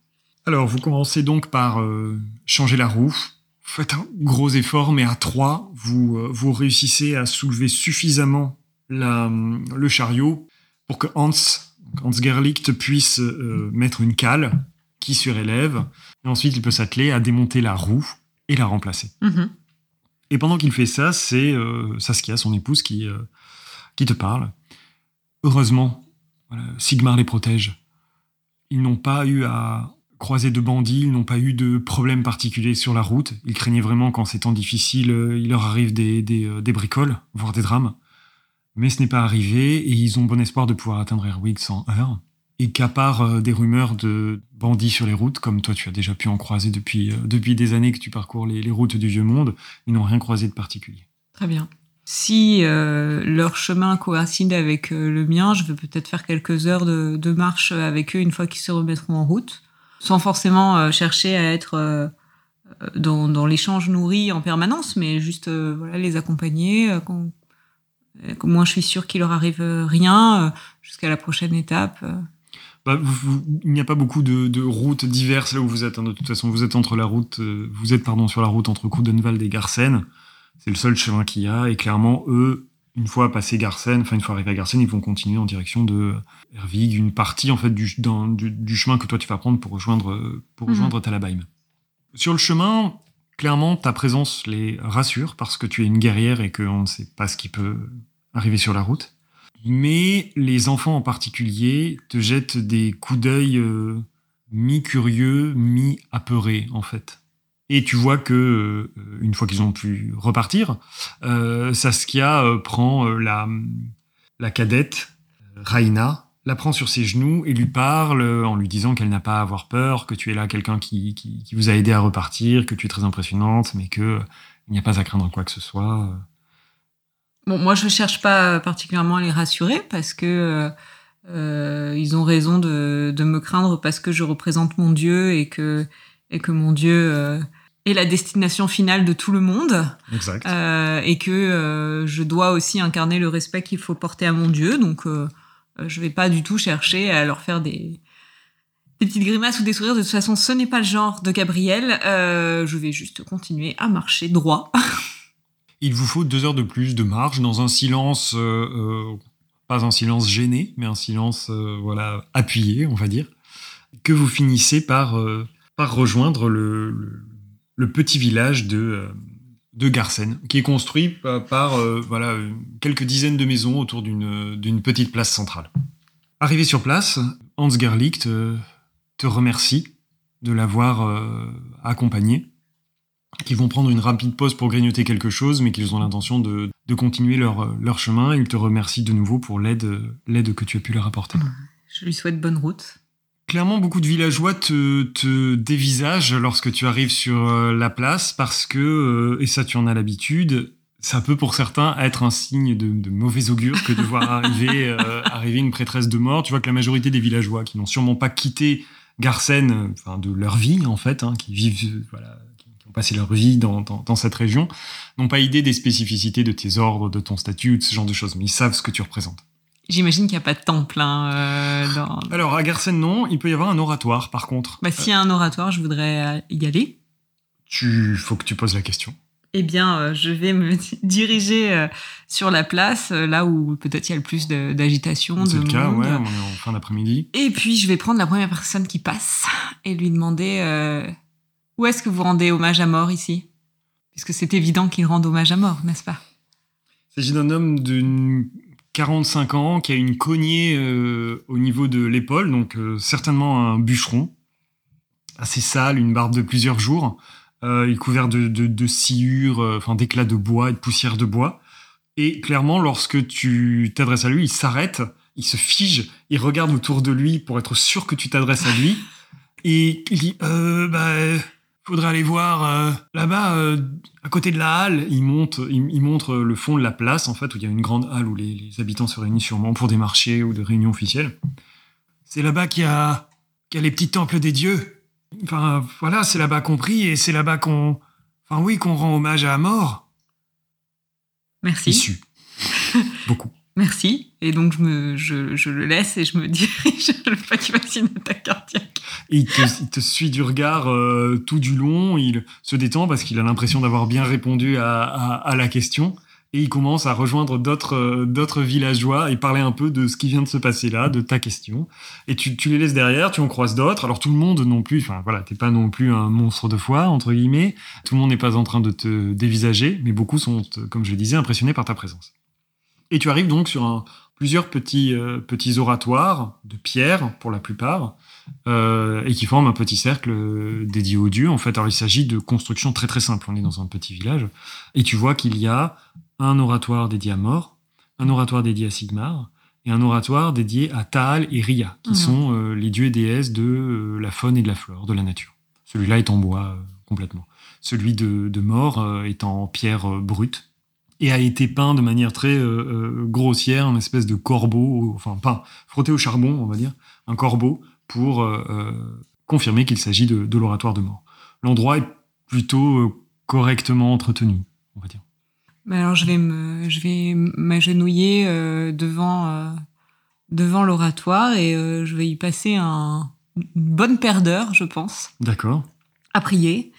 Alors, vous commencez donc par changer la roue, faites un gros effort, mais à trois, vous, euh, vous réussissez à soulever suffisamment la, le chariot pour que Hans, Hans Gerlicht puisse euh, mettre une cale qui surélève. Et ensuite, il peut s'atteler à démonter la roue et la remplacer. Mm-hmm. Et pendant qu'il fait ça, c'est euh, Saskia, son épouse, qui, qui te parle. Heureusement, Sigmar les protège. Ils n'ont pas eu à croisés de bandits, ils n'ont pas eu de problème particulier sur la route. Ils craignaient vraiment qu'en ces temps difficiles, euh, il leur arrive des, euh, des, bricoles, voire des drames. Mais ce n'est pas arrivé et ils ont bon espoir de pouvoir atteindre Erwig sans heure. Et qu'à part euh, des rumeurs de bandits sur les routes, comme toi tu as déjà pu en croiser depuis, depuis des années que tu parcours les, routes du vieux monde, ils n'ont rien croisé de particulier. Très bien. Si leur chemin coïncide avec le mien, je vais peut-être faire quelques heures de, de marche avec eux une fois qu'ils se remettront en route sans forcément euh, chercher à être euh, dans, dans l'échange nourri en permanence, mais juste euh, voilà, les accompagner. Quand, moi, je suis sûre qu'il leur arrive rien jusqu'à la prochaine étape. Bah, il n'y a pas beaucoup de, routes diverses là où vous êtes. Hein. De toute façon, vous êtes entre la route, vous êtes pardon sur la route entre Coudenwald et Garsen. C'est le seul chemin qu'il y a. Et clairement, eux, une fois passé Garsen, enfin une fois arrivé à Garsen, ils vont continuer en direction de Hervig, une partie en fait du, du, chemin que toi tu vas prendre pour rejoindre, pour mhm. rejoindre Talabheim. Sur le chemin, clairement, ta présence les rassure parce que tu es une guerrière et qu'on ne sait pas ce qui peut arriver sur la route. Mais les enfants en particulier te jettent des coups d'œil euh, mi-curieux, mi-apeurés en fait. Et tu vois que euh, une fois qu'ils ont pu repartir, euh, Saskia euh, prend la, la cadette Raina, la prend sur ses genoux et lui parle en lui disant qu'elle n'a pas à avoir peur, que tu es là quelqu'un qui, qui, vous a aidé à repartir, que tu es très impressionnante, mais que il n'y a pas à craindre quoi que ce soit. Bon, moi je cherche pas particulièrement à les rassurer parce que ils ont raison de, de, me craindre parce que je représente mon Dieu et que et que mon Dieu est la destination finale de tout le monde. Exact. Euh, et que euh, je dois aussi incarner le respect qu'il faut porter à mon Dieu. Donc, euh, je vais pas du tout chercher à leur faire des, des petites grimaces ou des sourires. De toute façon, ce n'est pas le genre de Gabriel. je vais juste continuer à marcher droit. <laughs> Il vous faut deux heures de plus de marche dans un silence, pas un silence gêné, mais un silence voilà appuyé, on va dire, que vous finissez par, par rejoindre le petit village de, euh, de Garsen, qui est construit par, euh, voilà, quelques dizaines de maisons autour d'une petite place centrale. Arrivé sur place, Hans Gerlich te, remercie de l'avoir euh, accompagné, qu'ils vont prendre une rapide pause pour grignoter quelque chose, mais qu'ils ont l'intention de, de, continuer leur, leur chemin. Il te remercie de nouveau pour l'aide que tu as pu leur apporter. Je lui souhaite bonne route. Clairement, beaucoup de villageois te, te dévisagent lorsque tu arrives sur euh, la place parce que, euh, et ça tu en as l'habitude, ça peut pour certains être un signe de, mauvais augure que de voir <laughs> arriver, euh, arriver une prêtresse de mort. Tu vois que la majorité des villageois qui n'ont sûrement pas quitté Garsen, enfin de leur vie en fait, hein, qui vivent, voilà, qui ont passé leur vie dans, dans cette région, n'ont pas idée des spécificités de tes ordres, de ton statut, de ce genre de choses, mais ils savent ce que tu représentes. J'imagine qu'il n'y a pas de temple. Hein, euh, dans... Alors, à Garsen, non. Il peut y avoir un oratoire, par contre. Bah, S'il y a un oratoire, je voudrais euh, y aller. Tu faut que tu poses la question. Eh bien, euh, je vais me diriger sur la place, là où peut-être il y a le plus d'agitation. C'est le cas, ouais, on est en fin d'après-midi. Et puis, je vais prendre la première personne qui passe et lui demander où est-ce que vous rendez hommage à mort ici? Puisque c'est évident qu'il rend hommage à mort, n'est-ce pas? Il s'agit d'un homme d'une 45 ans, qui a une cognée euh, au niveau de l'épaule, donc euh, certainement un bûcheron, assez sale, une barbe de plusieurs jours. Euh, il est couvert de, de, sciures, enfin d'éclats de bois et de poussière de bois. Et clairement, lorsque tu t'adresses à lui, il s'arrête, il se fige, il regarde autour de lui pour être sûr que tu t'adresses à lui. Et il dit, euh, bah, faudrait aller voir euh, là-bas, euh, à côté de la halle. Il, monte, il, montre le fond de la place, en fait, où il y a une grande halle où les, habitants se réunissent sûrement pour des marchés ou des réunions officielles. C'est là-bas qu'il y, a, y a les petits temples des dieux. Enfin, voilà, c'est là-bas qu'on prie et c'est là-bas qu'on. Enfin, oui, qu'on rend hommage à la mort. Merci. Issu. <laughs> Beaucoup. Merci. Et donc, je, me, je, je, le laisse et je me dirige. <laughs> Cardiaque. il, te, suit du regard euh, tout du long. Il se détend parce qu'il a l'impression d'avoir bien répondu à, la question. Et il commence à rejoindre d'autres euh, d'autres villageois et parler un peu de ce qui vient de se passer là, de ta question. Et tu, tu les laisses derrière, tu en croises d'autres. Alors tout le monde non plus, enfin voilà, t'es pas non plus un monstre de foi, entre guillemets. Tout le monde n'est pas en train de te dévisager, mais beaucoup sont, comme je le disais, impressionnés par ta présence. Et tu arrives donc sur plusieurs petits, euh, petits oratoires de pierre, pour la plupart, euh, et qui forment un petit cercle dédié aux dieux. En fait, alors il s'agit de constructions très très simples. On est dans un petit village, et tu vois qu'il y a un oratoire dédié à Mort, un oratoire dédié à Sigmar, et un oratoire dédié à Taal et Ria, qui mhm. sont euh, les dieux et déesses de la faune et de la flore, de la nature. Celui-là est en bois complètement. Celui de, de Mort est en pierre brute, et a été peint de manière très euh, euh, grossière, une espèce de corbeau, enfin peint, frotté au charbon, on va dire, un corbeau, pour euh, confirmer qu'il s'agit de, l'oratoire de mort. L'endroit est plutôt correctement entretenu, on va dire. alors je vais me, je vais m'agenouiller devant devant l'oratoire et je vais y passer un, une bonne paire d'heures, je pense. D'accord. À prier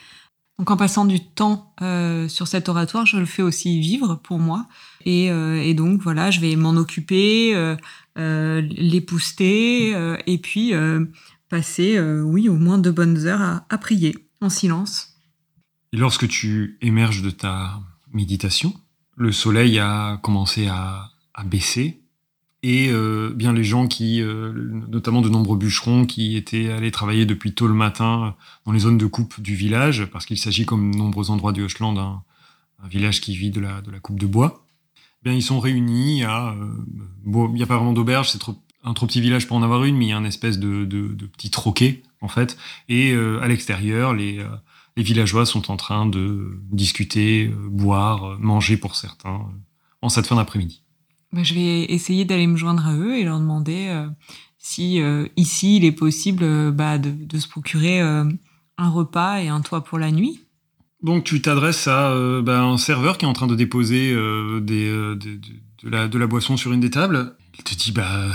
Donc en passant du temps euh, sur cet oratoire, je le fais aussi vivre pour moi. Et, euh, donc voilà, je vais m'en occuper, euh, euh l'épouster et puis passer, oui, au moins deux bonnes heures à, prier en silence. Et lorsque tu émerges de ta méditation, le soleil a commencé à baisser et euh, bien les gens qui, euh, notamment de nombreux bûcherons qui étaient allés travailler depuis tôt le matin dans les zones de coupe du village, parce qu'il s'agit comme de nombreux endroits du Hochland d'un un village qui vit de la, de la coupe de bois, bien ils sont réunis à... Euh, bon, il n'y a pas vraiment d'auberge, c'est trop, un trop petit village pour en avoir une, mais il y a un espèce de, de, de petit troquet, en fait, et euh, à l'extérieur, les, euh, les villageois sont en train de discuter, boire, manger pour certains, en cette fin d'après-midi. Bah, je vais essayer d'aller me joindre à eux et leur demander euh, si euh, ici il est possible euh, bah, de, se procurer un repas et un toit pour la nuit. Donc tu t'adresses à bah, un serveur qui est en train de déposer de, la, boisson sur une des tables. Il te dit bah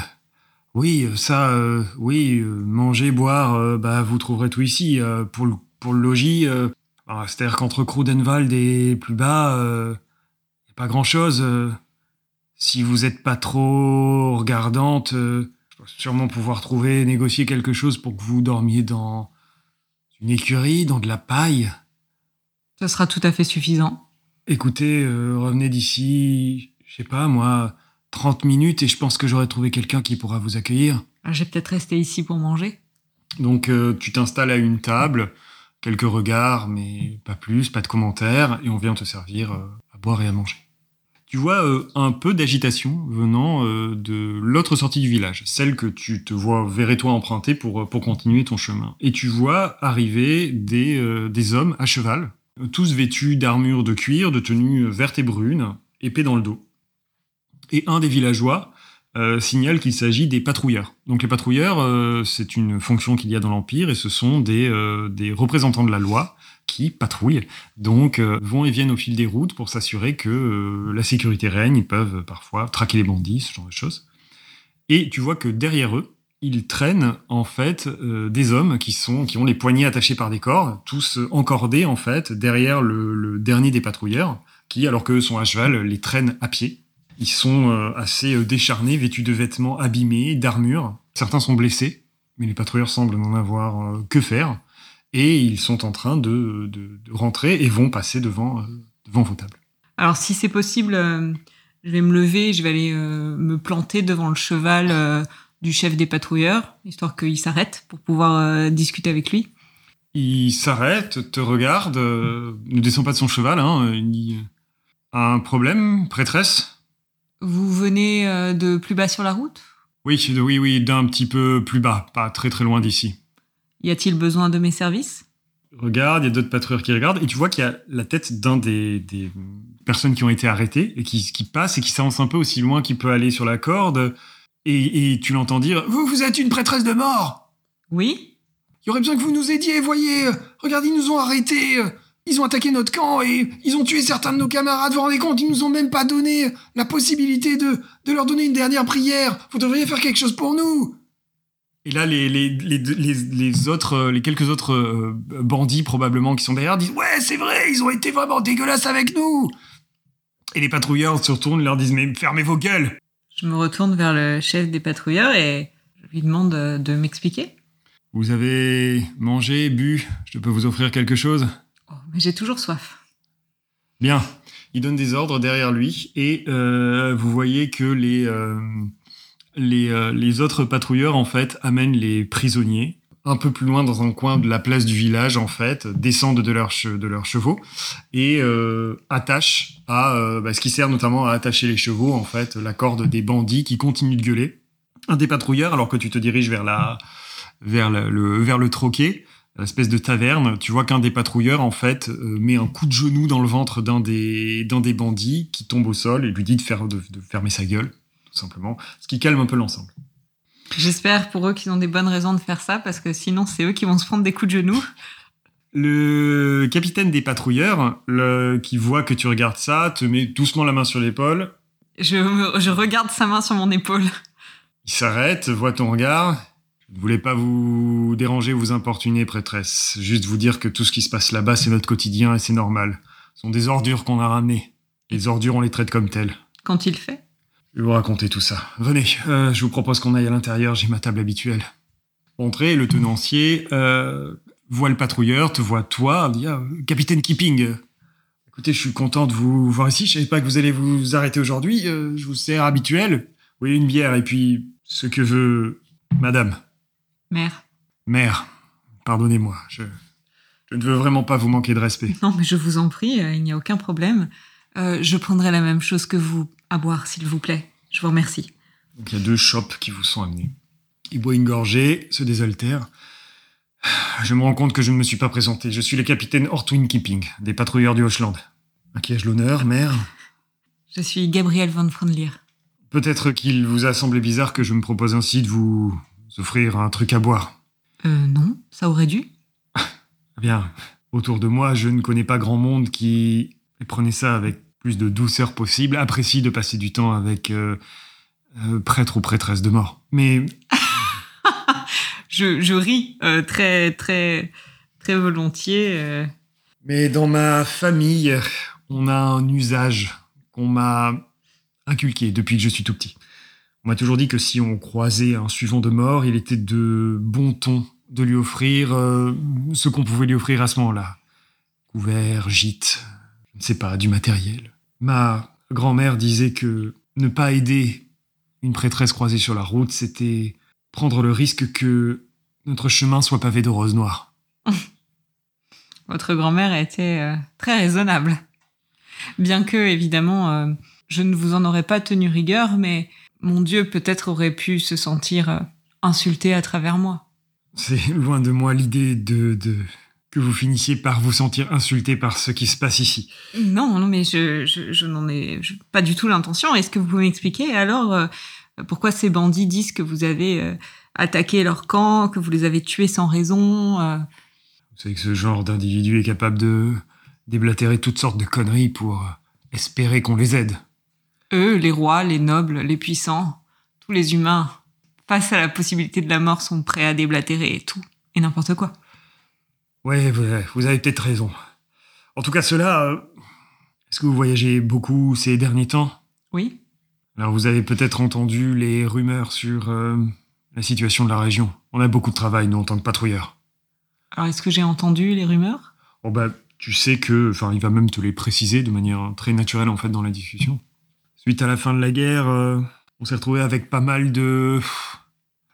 oui ça oui manger boire bah vous trouverez tout ici pour le pour le logis. C'est-à-dire qu'entre Krudenwald et plus bas, il n'y a pas grand-chose si vous n'êtes pas trop regardante, euh, sûrement pouvoir trouver, négocier quelque chose pour que vous dormiez dans une écurie, dans de la paille. Ça sera tout à fait suffisant. Écoutez, euh, revenez d'ici, je sais pas moi, 30 minutes et je pense que j'aurai trouvé quelqu'un qui pourra vous accueillir. Ah, je vais peut-être rester ici pour manger. Donc euh, tu t'installes à une table, quelques regards, mais pas plus, pas de commentaires, et on vient te servir euh, à boire et à manger tu vois euh, un peu d'agitation venant euh, de l'autre sortie du village, celle que tu te vois verrais toi emprunter pour, euh, pour continuer ton chemin. Et tu vois arriver des, des hommes à cheval, tous vêtus d'armures de cuir, de tenues vertes et brunes, épées dans le dos. Et un des villageois signale qu'il s'agit des patrouilleurs. Donc les patrouilleurs, c'est une fonction qu'il y a dans l'Empire et ce sont des, des représentants de la loi qui patrouillent, donc euh, vont et viennent au fil des routes pour s'assurer que euh, la sécurité règne. Ils peuvent parfois traquer les bandits, ce genre de choses. Et tu vois que derrière eux, ils traînent en fait euh, des hommes qui sont qui ont les poignets attachés par des cordes, tous encordés en fait derrière le, dernier des patrouilleurs, qui alors qu'eux sont à cheval les traînent à pied. Ils sont euh, assez euh, décharnés, vêtus de vêtements abîmés, d'armures. Certains sont blessés, mais les patrouilleurs semblent n'en avoir euh, que faire et ils sont en train de, de, de rentrer et vont passer devant, euh, devant vos tables. Alors si c'est possible, euh, je vais me lever, je vais aller euh, me planter devant le cheval du chef des patrouilleurs, histoire qu'il s'arrête pour pouvoir discuter avec lui. Il s'arrête, te regarde, ne descend pas de son cheval, hein, il Un problème, prêtresse? Vous venez de plus bas sur la route? Oui, oui, oui, d'un petit peu plus bas, pas très très loin d'ici. Y a-t-il besoin de mes services? Regarde, il y a d'autres patrouilleurs qui regardent, et tu vois qu'il y a la tête d'un des, des, personnes qui ont été arrêtées, et qui, qui passe, et qui s'avance un peu aussi loin qu'il peut aller sur la corde, et, et tu l'entends dire « Vous, vous êtes une prêtresse de mort !» Oui. Il y aurait besoin que vous nous aidiez, voyez. Regardez, ils nous ont arrêtés. Ils ont attaqué notre camp, et ils ont tué certains de nos camarades, vous vous rendez compte Ils nous ont même pas donné la possibilité de, de leur donner une dernière prière. Vous devriez faire quelque chose pour nous !» Et là, les, les, les, les, les autres, les quelques autres euh, bandits probablement qui sont derrière disent ouais, c'est vrai, ils ont été vraiment dégueulasses avec nous. Et les patrouilleurs se retournent, leur disent mais fermez vos gueules. Je me retourne vers le chef des patrouilleurs et je lui demande de, de m'expliquer. Vous avez mangé, bu, je peux vous offrir quelque chose? Oh, Mais j'ai toujours soif. Bien. Il donne des ordres derrière lui et euh, vous voyez que les euh, les, euh, les autres patrouilleurs en fait amènent les prisonniers un peu plus loin dans un coin de la place du village en fait, descendent de leurs chevaux et euh, attachent à euh, bah, ce qui sert notamment à attacher les chevaux en fait la corde des bandits qui continuent de gueuler. Un des patrouilleurs alors que tu te diriges vers la vers le vers le troquet, l'espèce de taverne, tu vois qu'un des patrouilleurs en fait met un coup de genou dans le ventre d'un des d'un des bandits qui tombe au sol et lui dit de fermer sa gueule tout simplement, ce qui calme un peu l'ensemble. J'espère pour eux qu'ils ont des bonnes raisons de faire ça, parce que sinon c'est eux qui vont se prendre des coups de genoux. Le capitaine des patrouilleurs, le, qui voit que tu regardes ça, te met doucement la main sur l'épaule. Je, je regarde sa main sur mon épaule. Il s'arrête, voit ton regard. Je ne voulais pas vous déranger, vous importuner, prêtresse. Juste vous dire que tout ce qui se passe là-bas, c'est notre quotidien et c'est normal. Ce sont des ordures qu'on a ramenées. Les ordures, on les traite comme telles. Quand il fait Je vais vous raconter tout ça. Venez, euh, je vous propose qu'on aille à l'intérieur, j'ai ma table habituelle. Entrez, le tenancier euh, voit le patrouilleur, te voit toi, dit ah, Capitaine Keeping. Écoutez, je suis content de vous voir ici. Je savais pas que vous allez vous arrêter aujourd'hui. Euh, je vous sers habituel. Oui, une bière et puis ce que veut Madame. Mère. Mère. Pardonnez-moi. Je, je ne veux vraiment pas vous manquer de respect. Non, mais je vous en prie, il n'y a aucun problème. Je prendrai la même chose que vous à boire, s'il vous plaît. Je vous remercie. Donc il y a deux chopes qui vous sont amenés. Il boit une gorgée, se désaltère. Je me rends compte que je ne me suis pas présenté. Je suis le capitaine Ortwin Keeping, des patrouilleurs du Hochland. À qui ai-je l'honneur, mère Je suis Gabrielle von Frondlier. Peut-être qu'il vous a semblé bizarre que je me propose ainsi de vous offrir un truc à boire. Euh, non, ça aurait dû. <laughs> Eh Bien, autour de moi, je ne connais pas grand monde qui prenait ça avec plus de douceur possible, apprécie de passer du temps avec euh, euh, prêtre ou prêtresse de mort. Mais <laughs> Je, je ris euh, très, très, très volontiers. Mais dans ma famille, on a un usage qu'on m'a inculqué depuis que je suis tout petit. On m'a toujours dit que si on croisait un suivant de mort, il était de bon ton de lui offrir ce qu'on pouvait lui offrir à ce moment-là. Couvert, gîte, sais pas, du matériel. Ma grand-mère disait que ne pas aider une prêtresse croisée sur la route, c'était prendre le risque que notre chemin soit pavé de roses noires. <laughs> Votre grand-mère était euh, très raisonnable. Bien que, évidemment, euh, je ne vous en aurais pas tenu rigueur, mais mon Dieu peut-être aurait pu se sentir euh, insulté à travers moi. C'est loin de moi l'idée de, de que vous finissiez par vous sentir insulté par ce qui se passe ici. Non, non, mais je, je, je n'en ai je- pas du tout l'intention. Est-ce que vous pouvez m'expliquer alors euh, pourquoi ces bandits disent que vous avez euh, attaqué leur camp, que vous les avez tués sans raison euh, Vous savez que ce genre d'individu est capable de déblatérer toutes sortes de conneries pour espérer qu'on les aide. Eux, les rois, les nobles, les puissants, tous les humains, face à la possibilité de la mort, sont prêts à déblatérer tout et n'importe quoi. Ouais, vous, vous avez peut-être raison. En tout cas, cela. euh, Est-ce que vous voyagez beaucoup ces derniers temps? Oui Alors, vous avez peut-être entendu les rumeurs sur euh, la situation de la région. On a beaucoup de travail, nous, en tant que patrouilleurs. Alors, est-ce que j'ai entendu les rumeurs? Bon, bah, tu sais que. Enfin, il va même te les préciser de manière très naturelle, en fait, dans la discussion. Suite à la fin de la guerre, euh, on s'est retrouvé avec pas mal de.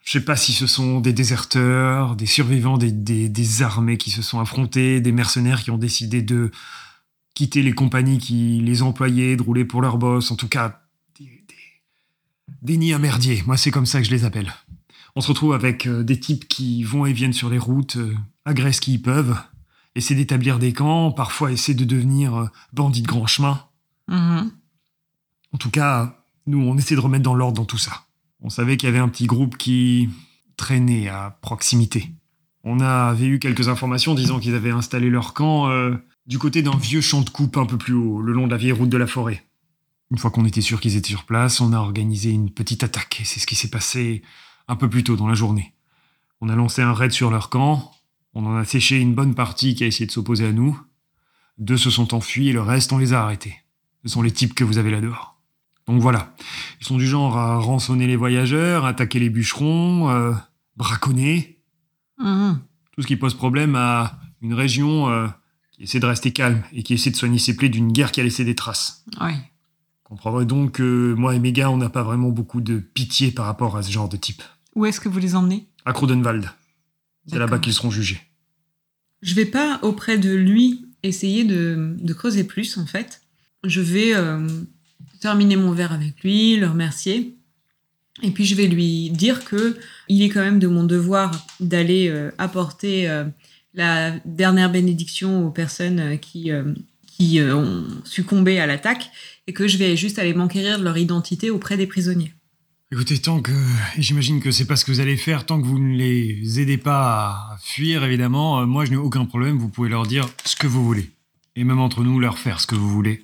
Je sais pas si ce sont des déserteurs, des survivants des, des, des armées qui se sont affrontés, des mercenaires qui ont décidé de quitter les compagnies qui les employaient, de rouler pour leur boss. En tout cas, des, nids à merdier. Moi, c'est comme ça que je les appelle. On se retrouve avec euh, des types qui vont et viennent sur les routes, euh, agressent qui ils peuvent, essaient d'établir des camps, parfois essaient de devenir euh, bandits de grand chemin. Mhm. En tout cas, nous, on essaie de remettre dans l'ordre dans tout ça. On savait qu'il y avait un petit groupe qui traînait à proximité. On avait eu quelques informations disant qu'ils avaient installé leur camp euh, du côté d'un vieux champ de coupe un peu plus haut, le long de la vieille route de la forêt. Une fois qu'on était sûr qu'ils étaient sur place, on a organisé une petite attaque, c'est ce qui s'est passé un peu plus tôt dans la journée. On a lancé un raid sur leur camp, on en a séché une bonne partie qui a essayé de s'opposer à nous, deux se sont enfuis et le reste, on les a arrêtés. Ce sont les types que vous avez là dehors. Donc voilà, ils sont du genre à rançonner les voyageurs, attaquer les bûcherons, euh, braconner, Mhm. tout ce qui pose problème à une région euh, qui essaie de rester calme et qui essaie de soigner ses plaies d'une guerre qui a laissé des traces. Oui. Comprendrez donc que moi et mes gars, on n'a pas vraiment beaucoup de pitié par rapport à ce genre de type. Où est-ce que vous les emmenez? À Crudenwald, c'est là-bas qu'ils seront jugés. Je vais pas auprès de lui essayer de, de creuser plus en fait. Je vais euh, terminer mon verre avec lui, le remercier, et puis je vais lui dire que il est quand même de mon devoir d'aller euh, apporter euh, la dernière bénédiction aux personnes euh, qui qui ont succombé à l'attaque et que je vais juste aller m'enquérir de leur identité auprès des prisonniers. Écoutez, tant que. J'imagine que c'est pas ce que vous allez faire, tant que vous ne les aidez pas à fuir, évidemment, moi je n'ai aucun problème, vous pouvez leur dire ce que vous voulez. Et même entre nous, leur faire ce que vous voulez.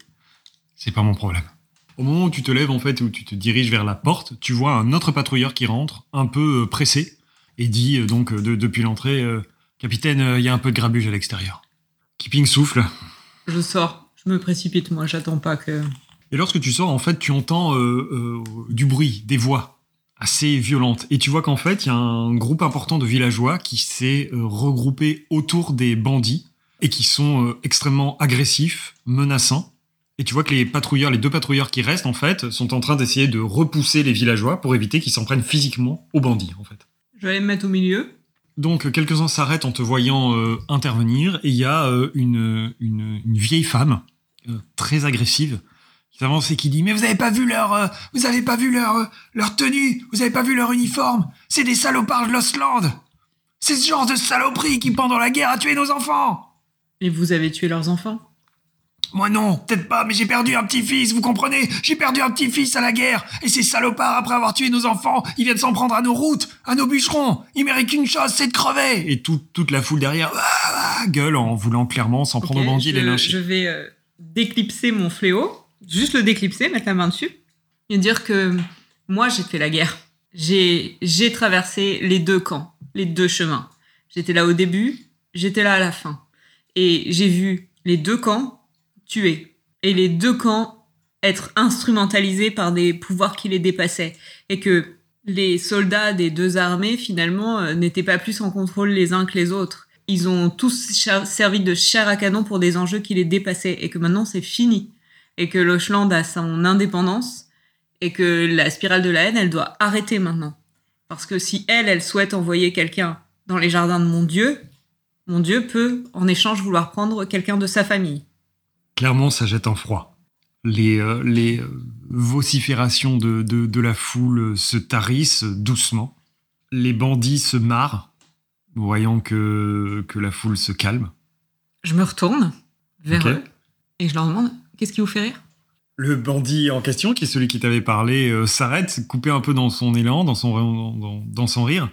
C'est pas mon problème. Au moment où tu te lèves, en fait, où tu te diriges vers la porte, tu vois un autre patrouilleur qui rentre, un peu euh, pressé, et dit euh, donc de- depuis l'entrée euh, Capitaine, euh, il y a un peu de grabuge à l'extérieur. Keeping souffle. Je sors. Je me précipite, moi. J'attends pas que. Et lorsque tu sors, en fait, tu entends euh, euh, du bruit, des voix assez violentes. Et tu vois qu'en fait, il y a un groupe important de villageois qui s'est euh, regroupé autour des bandits et qui sont euh, extrêmement agressifs, menaçants. Et tu vois que les patrouilleurs, les deux patrouilleurs qui restent, en fait, sont en train d'essayer de repousser les villageois pour éviter qu'ils s'en prennent physiquement aux bandits, en fait. Je vais aller me mettre au milieu. Donc, quelques-uns s'arrêtent en te voyant euh, intervenir, et il y a euh, une, une, une vieille femme euh, très agressive qui s'avance et qui dit Mais vous avez pas vu leur, vous avez pas vu leur, leur tenue, vous avez pas vu leur uniforme C'est des salopards de l'Ostland C'est ce genre de saloperie qui, pendant la guerre, a tué nos enfants Et vous avez tué leurs enfants Moi non, peut-être pas, mais j'ai perdu un petit-fils, vous comprenez? J'ai perdu un petit-fils à la guerre, et ces salopards, après avoir tué nos enfants, ils viennent s'en prendre à nos routes, à nos bûcherons Ils méritent qu'une chose, c'est de crever Et tout- toute la foule derrière ah, ah, gueule en voulant clairement s'en prendre aux bandits et les je, lyncher. je vais euh, déclipser mon fléau, juste le déclipser, mettre la main dessus, et dire que moi j'ai fait la guerre. J'ai j'ai traversé les deux camps, les deux chemins. J'étais là au début, j'étais là à la fin. Et j'ai vu les deux camps Et les deux camps être instrumentalisés par des pouvoirs qui les dépassaient. Et que les soldats des deux armées, finalement, euh, n'étaient pas plus en contrôle les uns que les autres. Ils ont tous servi de chair à canon pour des enjeux qui les dépassaient. Et que maintenant, c'est fini. Et que l'Ochland a son indépendance. Et que la spirale de la haine, elle doit arrêter maintenant. Parce que si elle, elle souhaite envoyer quelqu'un dans les jardins de mon Dieu, mon Dieu peut, en échange, vouloir prendre quelqu'un de sa famille. Clairement, ça jette en froid. Les, euh, les euh, vociférations de, de, de la foule se tarissent doucement. Les bandits se marrent, voyant que, que la foule se calme. Je me retourne vers eux et je leur demande qu'est-ce qui vous fait rire? Le bandit en question, qui est celui qui t'avait parlé, euh, s'arrête, coupé un peu dans son élan, dans son, dans, dans- dans son rire.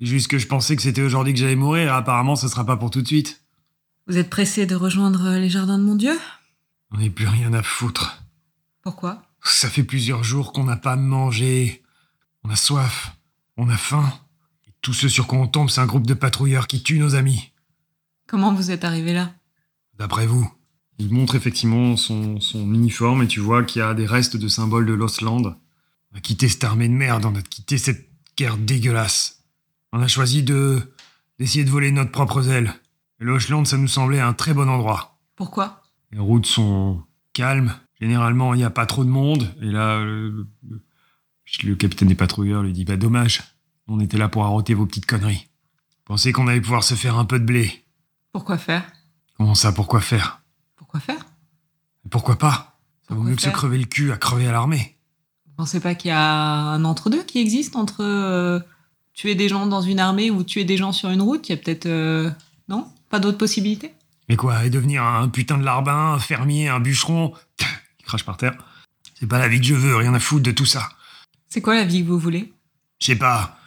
Juste que je pensais que c'était aujourd'hui que j'allais mourir, apparemment ce sera pas pour tout de suite. Vous êtes pressé de rejoindre les jardins de mon Dieu? On n'est plus rien à foutre. Pourquoi? Ça fait plusieurs jours qu'on n'a pas mangé. On a soif, on a faim. Et tout ce sur quoi on tombe, c'est un groupe de patrouilleurs qui tuent nos amis. Comment vous êtes arrivé là? D'après vous. Il montre effectivement son, son uniforme et tu vois qu'il y a des restes de symboles de l'Ostland. On a quitté cette armée de merde, on a quitté cette guerre dégueulasse. On a choisi de d'essayer de voler notre propre aile. Et l'Ostland, ça nous semblait un très bon endroit. Pourquoi? Les routes sont calmes. Généralement, il n'y a pas trop de monde. Et là, le, le- capitaine des patrouilleurs lui dit Bah, dommage, on était là pour arroter vos petites conneries. Pensez qu'on allait pouvoir se faire un peu de blé? Pourquoi faire? Comment ça, pourquoi faire? Pourquoi faire? Et Pourquoi pas? Ça vaut mieux que se crever le cul à crever à l'armée. Vous pensez pas qu'il y a un entre-deux qui existe entre euh, tuer des gens dans une armée ou tuer des gens sur une route? Il y a peut-être... euh, Non? Pas d'autres possibilités? Mais quoi, et devenir un putain de larbin, un fermier, un bûcheron Il crache par terre. C'est pas la vie que je veux, rien à foutre de tout ça. C'est quoi la vie que vous voulez? Je sais pas.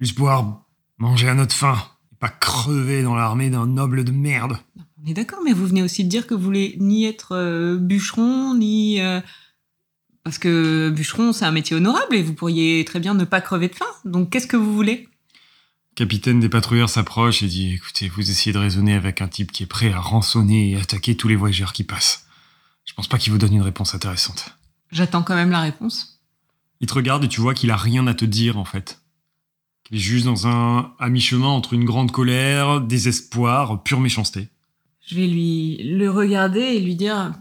Juste pouvoir manger à notre faim. Et pas crever dans l'armée d'un noble de merde. On est d'accord, mais vous venez aussi de dire que vous voulez ni être euh, bûcheron, ni... euh, Parce que bûcheron, c'est un métier honorable et vous pourriez très bien ne pas crever de faim. Donc qu'est-ce que vous voulez? Capitaine des patrouilleurs s'approche et dit Écoutez, vous essayez de raisonner avec un type qui est prêt à rançonner et attaquer tous les voyageurs qui passent. Je pense pas qu'il vous donne une réponse intéressante. J'attends quand même la réponse. Il te regarde et tu vois qu'il a rien à te dire en fait. Qu'il est juste dans un à mi-chemin entre une grande colère, désespoir, pure méchanceté. Je vais lui le regarder et lui dire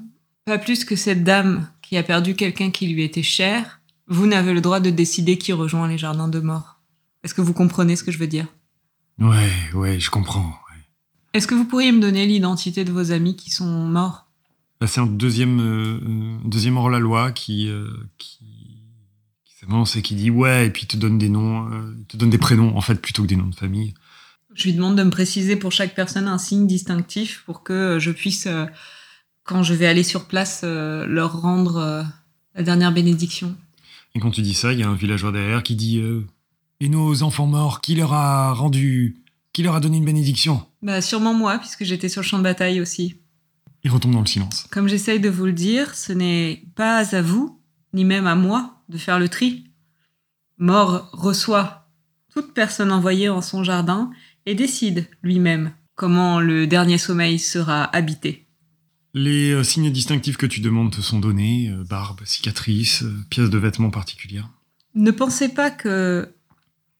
pas plus que cette dame qui a perdu quelqu'un qui lui était cher, vous n'avez le droit de décider qui rejoint les jardins de mort. Est-ce que vous comprenez ce que je veux dire? Ouais, ouais, je comprends. ouais. Est-ce que vous pourriez me donner l'identité de vos amis qui sont morts? Là, c'est un deuxième, euh, deuxième hors-la-loi qui, euh, qui, qui s'avance et qui dit ouais, et puis il te donne des noms, euh, il te donne des prénoms en fait plutôt que des noms de famille. Je lui demande de me préciser pour chaque personne un signe distinctif pour que euh, je puisse, quand je vais aller sur place, leur rendre la dernière bénédiction. Et quand tu dis ça, il y a un villageois derrière qui dit et nos enfants morts, qui leur a rendu, qui leur a donné une bénédiction Bah sûrement moi, puisque j'étais sur le champ de bataille aussi. Il retombe dans le silence. Comme j'essaye de vous le dire, ce n'est pas à vous, ni même à moi, de faire le tri. Mort reçoit toute personne envoyée en son jardin et décide lui-même comment le dernier sommeil sera habité. Les euh, signes distinctifs que tu demandes te sont donnés, euh, barbe, cicatrice, euh, pièces de vêtements particulières. Ne pensez pas que,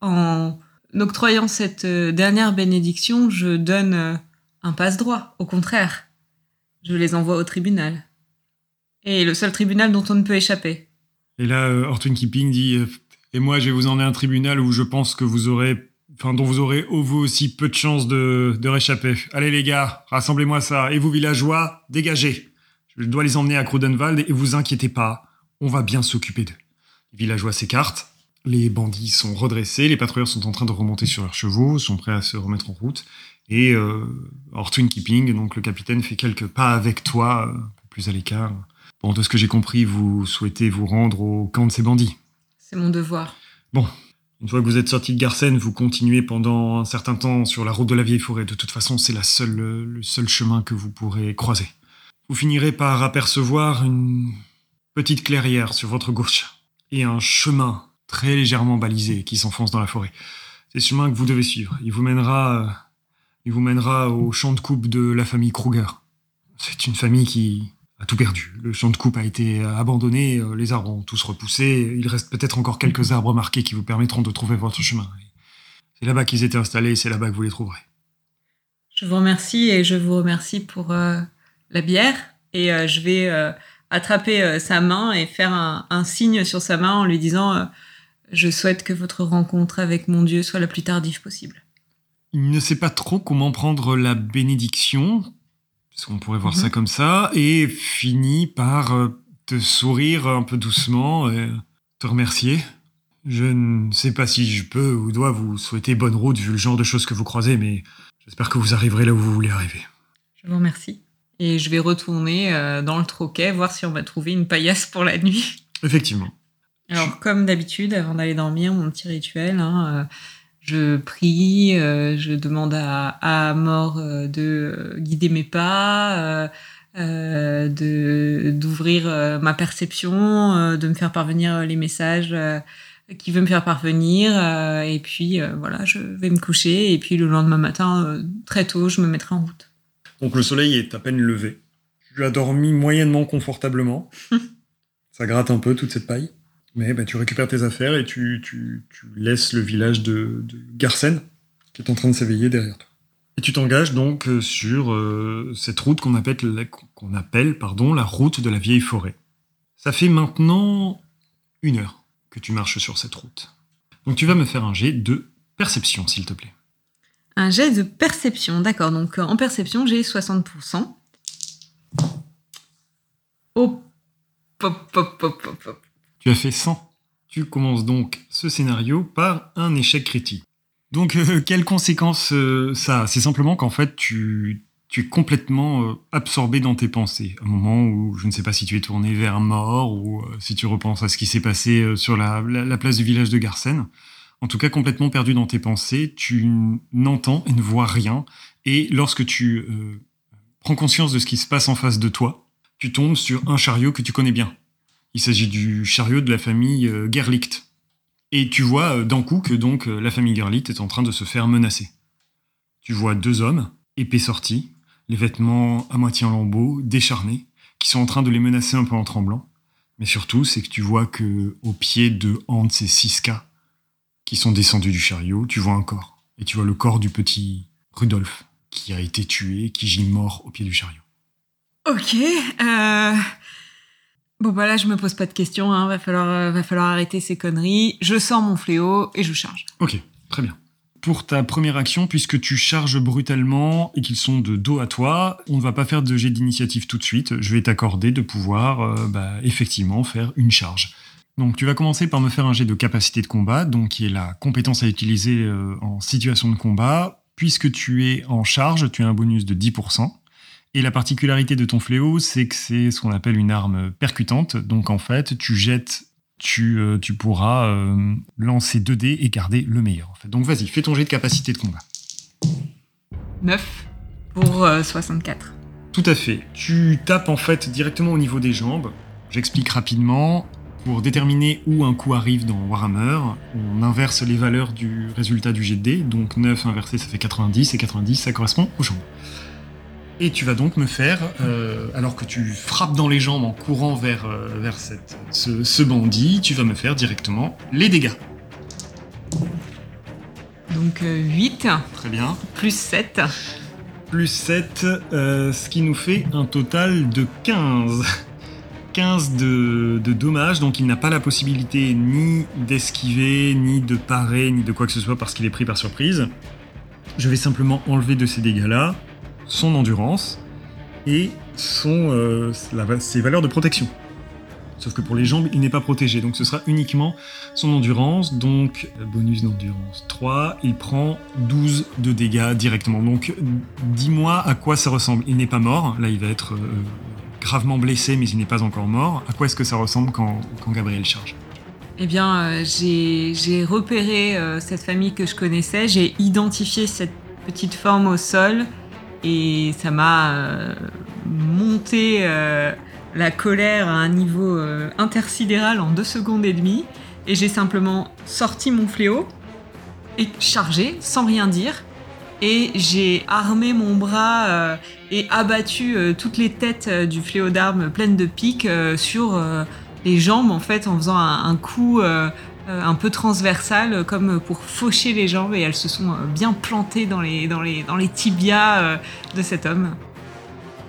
en octroyant cette dernière bénédiction, je donne un passe-droit. Au contraire, je les envoie au tribunal. Et le seul tribunal dont on ne peut échapper. Et là, Ortwin Keeping dit Et moi, je vais vous emmener un tribunal où je pense que vous aurez enfin dont vous aurez vous aussi peu de chances de, de réchapper. Allez les gars, rassemblez-moi ça. Et vous villageois, dégagez. Je dois les emmener à Krudenwald et vous inquiétez pas, on va bien s'occuper d'eux. Les villageois s'écartent, les bandits sont redressés, les patrouilleurs sont en train de remonter sur leurs chevaux, sont prêts à se remettre en route. Et euh, Ortwin Keeping, donc le capitaine, fait quelques pas avec toi, peu plus à l'écart. Bon, de ce que j'ai compris, vous souhaitez vous rendre au camp de ces bandits. C'est mon devoir. Bon, une fois que vous êtes sorti de Garsen, vous continuez pendant un certain temps sur la route de la vieille forêt. De toute façon, c'est la seule, le seul chemin que vous pourrez croiser. Vous finirez par apercevoir une petite clairière sur votre gauche et un chemin très légèrement balisé qui s'enfonce dans la forêt. C'est ce chemin que vous devez suivre. Il vous mènera, il vous mènera au champ de coupe de la famille Kruger. C'est une famille qui a tout perdu. Le champ de coupe a été abandonné, euh, les arbres ont tous repoussé, il reste peut-être encore quelques arbres marqués qui vous permettront de trouver votre chemin. C'est là-bas qu'ils étaient installés, c'est là-bas que vous les trouverez. Je vous remercie et je vous remercie pour euh, la bière et euh, je vais attraper sa main et faire un, signe sur sa main en lui disant je souhaite que votre rencontre avec mon Dieu soit la plus tardive possible. Il ne sait pas trop comment prendre la bénédiction, on pourrait voir ça mhm. comme ça, et finit par euh, te sourire un peu doucement et te remercier. Je ne sais pas si je peux ou dois vous souhaiter bonne route vu le genre de choses que vous croisez, mais j'espère que vous arriverez là où vous voulez arriver. Je vous remercie. Et je vais retourner euh, dans le troquet, voir si on va trouver une paillasse pour la nuit. Effectivement. Alors, comme d'habitude, avant d'aller dormir, mon petit rituel, hein, euh, je prie, euh, je demande à, à mort euh, de guider mes pas, euh, de d'ouvrir ma perception, de me faire parvenir les messages qu'il veut me faire parvenir. et puis voilà, je vais me coucher. Et puis le lendemain matin, très tôt, je me mettrai en route. Donc le soleil est à peine levé. Tu as dormi moyennement confortablement. <laughs> Ça gratte un peu toute cette paille. Mais bah, tu récupères tes affaires et tu, tu, tu laisses le village de, de, Garsen, qui est en train de s'éveiller derrière toi. Et tu t'engages donc euh, sur euh, cette route qu'on appelle, qu'on appelle pardon, la route de la vieille forêt. Ça fait maintenant une heure que tu marches sur cette route. Donc tu vas me faire un jet de perception, s'il te plaît. Un jet de perception, d'accord. Donc en perception, j'ai 60%. Oh, pop, pop, pop, pop, pop. Tu as fait 100. Tu commences donc ce scénario par un échec critique. Donc, euh, quelles conséquences euh, ça a? C'est simplement qu'en fait, tu, es complètement euh, absorbé dans tes pensées. Un moment où je ne sais pas si tu es tourné vers mort ou si tu repenses à ce qui s'est passé sur la, place du village de Garsen. En tout cas, complètement perdu dans tes pensées, tu n'entends et ne vois rien. Et lorsque tu prends conscience de ce qui se passe en face de toi, tu tombes sur un chariot que tu connais bien. Il s'agit du chariot de la famille euh, Gerlicht. Et tu vois euh, d'un coup que donc euh, la famille Gerlicht est en train de se faire menacer. Tu vois deux hommes, épées sortis, les vêtements à moitié en lambeaux, décharnés, qui sont en train de les menacer un peu en tremblant. Mais surtout, c'est que tu vois que au pied de Hans et Siska, qui sont descendus du chariot, tu vois un corps. Et tu vois le corps du petit Rudolf, qui a été tué, qui gît mort au pied du chariot. Ok, euh, Bon, bah là, je me pose pas de questions. Hein. Va, falloir, euh, va falloir arrêter ces conneries. Je sors mon fléau et je charge. Ok, très bien. Pour ta première action, puisque tu charges brutalement et qu'ils sont de dos à toi, on ne va pas faire de jet d'initiative tout de suite. Je vais t'accorder de pouvoir euh, bah, effectivement faire une charge. Donc tu vas commencer par me faire un jet de capacité de combat, donc qui est la compétence à utiliser euh, en situation de combat. Puisque tu es en charge, tu as un bonus de 10%. Et la particularité de ton fléau, c'est que c'est ce qu'on appelle une arme percutante. Donc en fait, tu jettes, tu, euh, tu pourras euh, lancer 2 dés et garder le meilleur. En fait. Donc vas-y, fais ton jet de capacité de combat. 9 pour 64. Euh, Tout à fait. Tu tapes en fait directement au niveau des jambes. J'explique rapidement. Pour déterminer où un coup arrive dans Warhammer, on inverse les valeurs du résultat du jet de dés. Donc 9 inversé, ça fait 90, et 90, ça correspond aux jambes. Et tu vas donc me faire, euh, alors que tu frappes dans les jambes en courant vers, euh, vers cette, ce, ce bandit, tu vas me faire directement les dégâts. Donc euh, 8 Très bien. plus 7. Plus 7, euh, ce qui nous fait un total de 15. 15 de, de dommages, donc il n'a pas la possibilité ni d'esquiver, ni de parer, ni de quoi que ce soit parce qu'il est pris par surprise. Je vais simplement enlever de ces dégâts-là son endurance et son, euh, ses valeurs de protection. Sauf que pour les jambes, il n'est pas protégé, donc ce sera uniquement son endurance, donc bonus d'endurance 3, il prend 12 de dégâts directement. Donc dis-moi à quoi ça ressemble. Il n'est pas mort, là il va être euh, gravement blessé, mais il n'est pas encore mort. À quoi est-ce que ça ressemble quand, Gabriel charge? Eh bien, euh, j'ai repéré cette famille que je connaissais, j'ai identifié cette petite forme au sol et ça m'a euh, monté euh, la colère à un niveau euh, intersidéral en deux secondes et demie. Et j'ai simplement sorti mon fléau et chargé sans rien dire. Et j'ai armé mon bras et abattu toutes les têtes du fléau d'armes pleines de piques sur les jambes en fait en faisant un, coup un peu transversal euh, comme pour faucher les jambes et elles se sont euh, bien plantées dans les, dans tibias euh, de cet homme.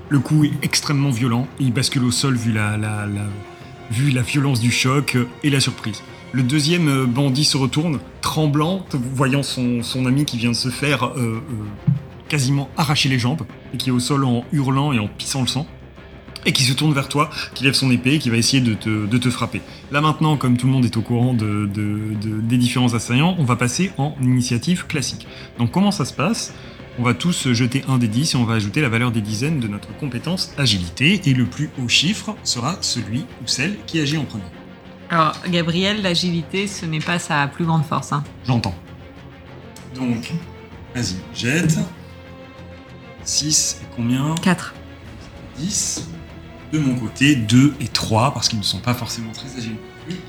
Le coup est extrêmement violent, il bascule au sol vu la, violence du choc euh, et la surprise. Le deuxième euh, bandit se retourne, tremblant, voyant son, ami qui vient de se faire euh, euh, quasiment arracher les jambes, et qui est au sol en hurlant et en pissant le sang, et qui se tourne vers toi, qui lève son épée et qui va essayer de te, de te frapper. Là maintenant, comme tout le monde est au courant de, de- de- des différents assaillants, on va passer en initiative classique. Donc comment ça se passe? On va tous jeter un des 10 et on va ajouter la valeur des dizaines de notre compétence agilité. Et le plus haut chiffre sera celui ou celle qui agit en premier. Alors Gabriel, l'agilité, ce n'est pas sa plus grande force. hein. J'entends. Donc, vas-y, jette. 6 et combien? 4. 10. De mon côté, 2 et 3 parce qu'ils ne sont pas forcément très agiles.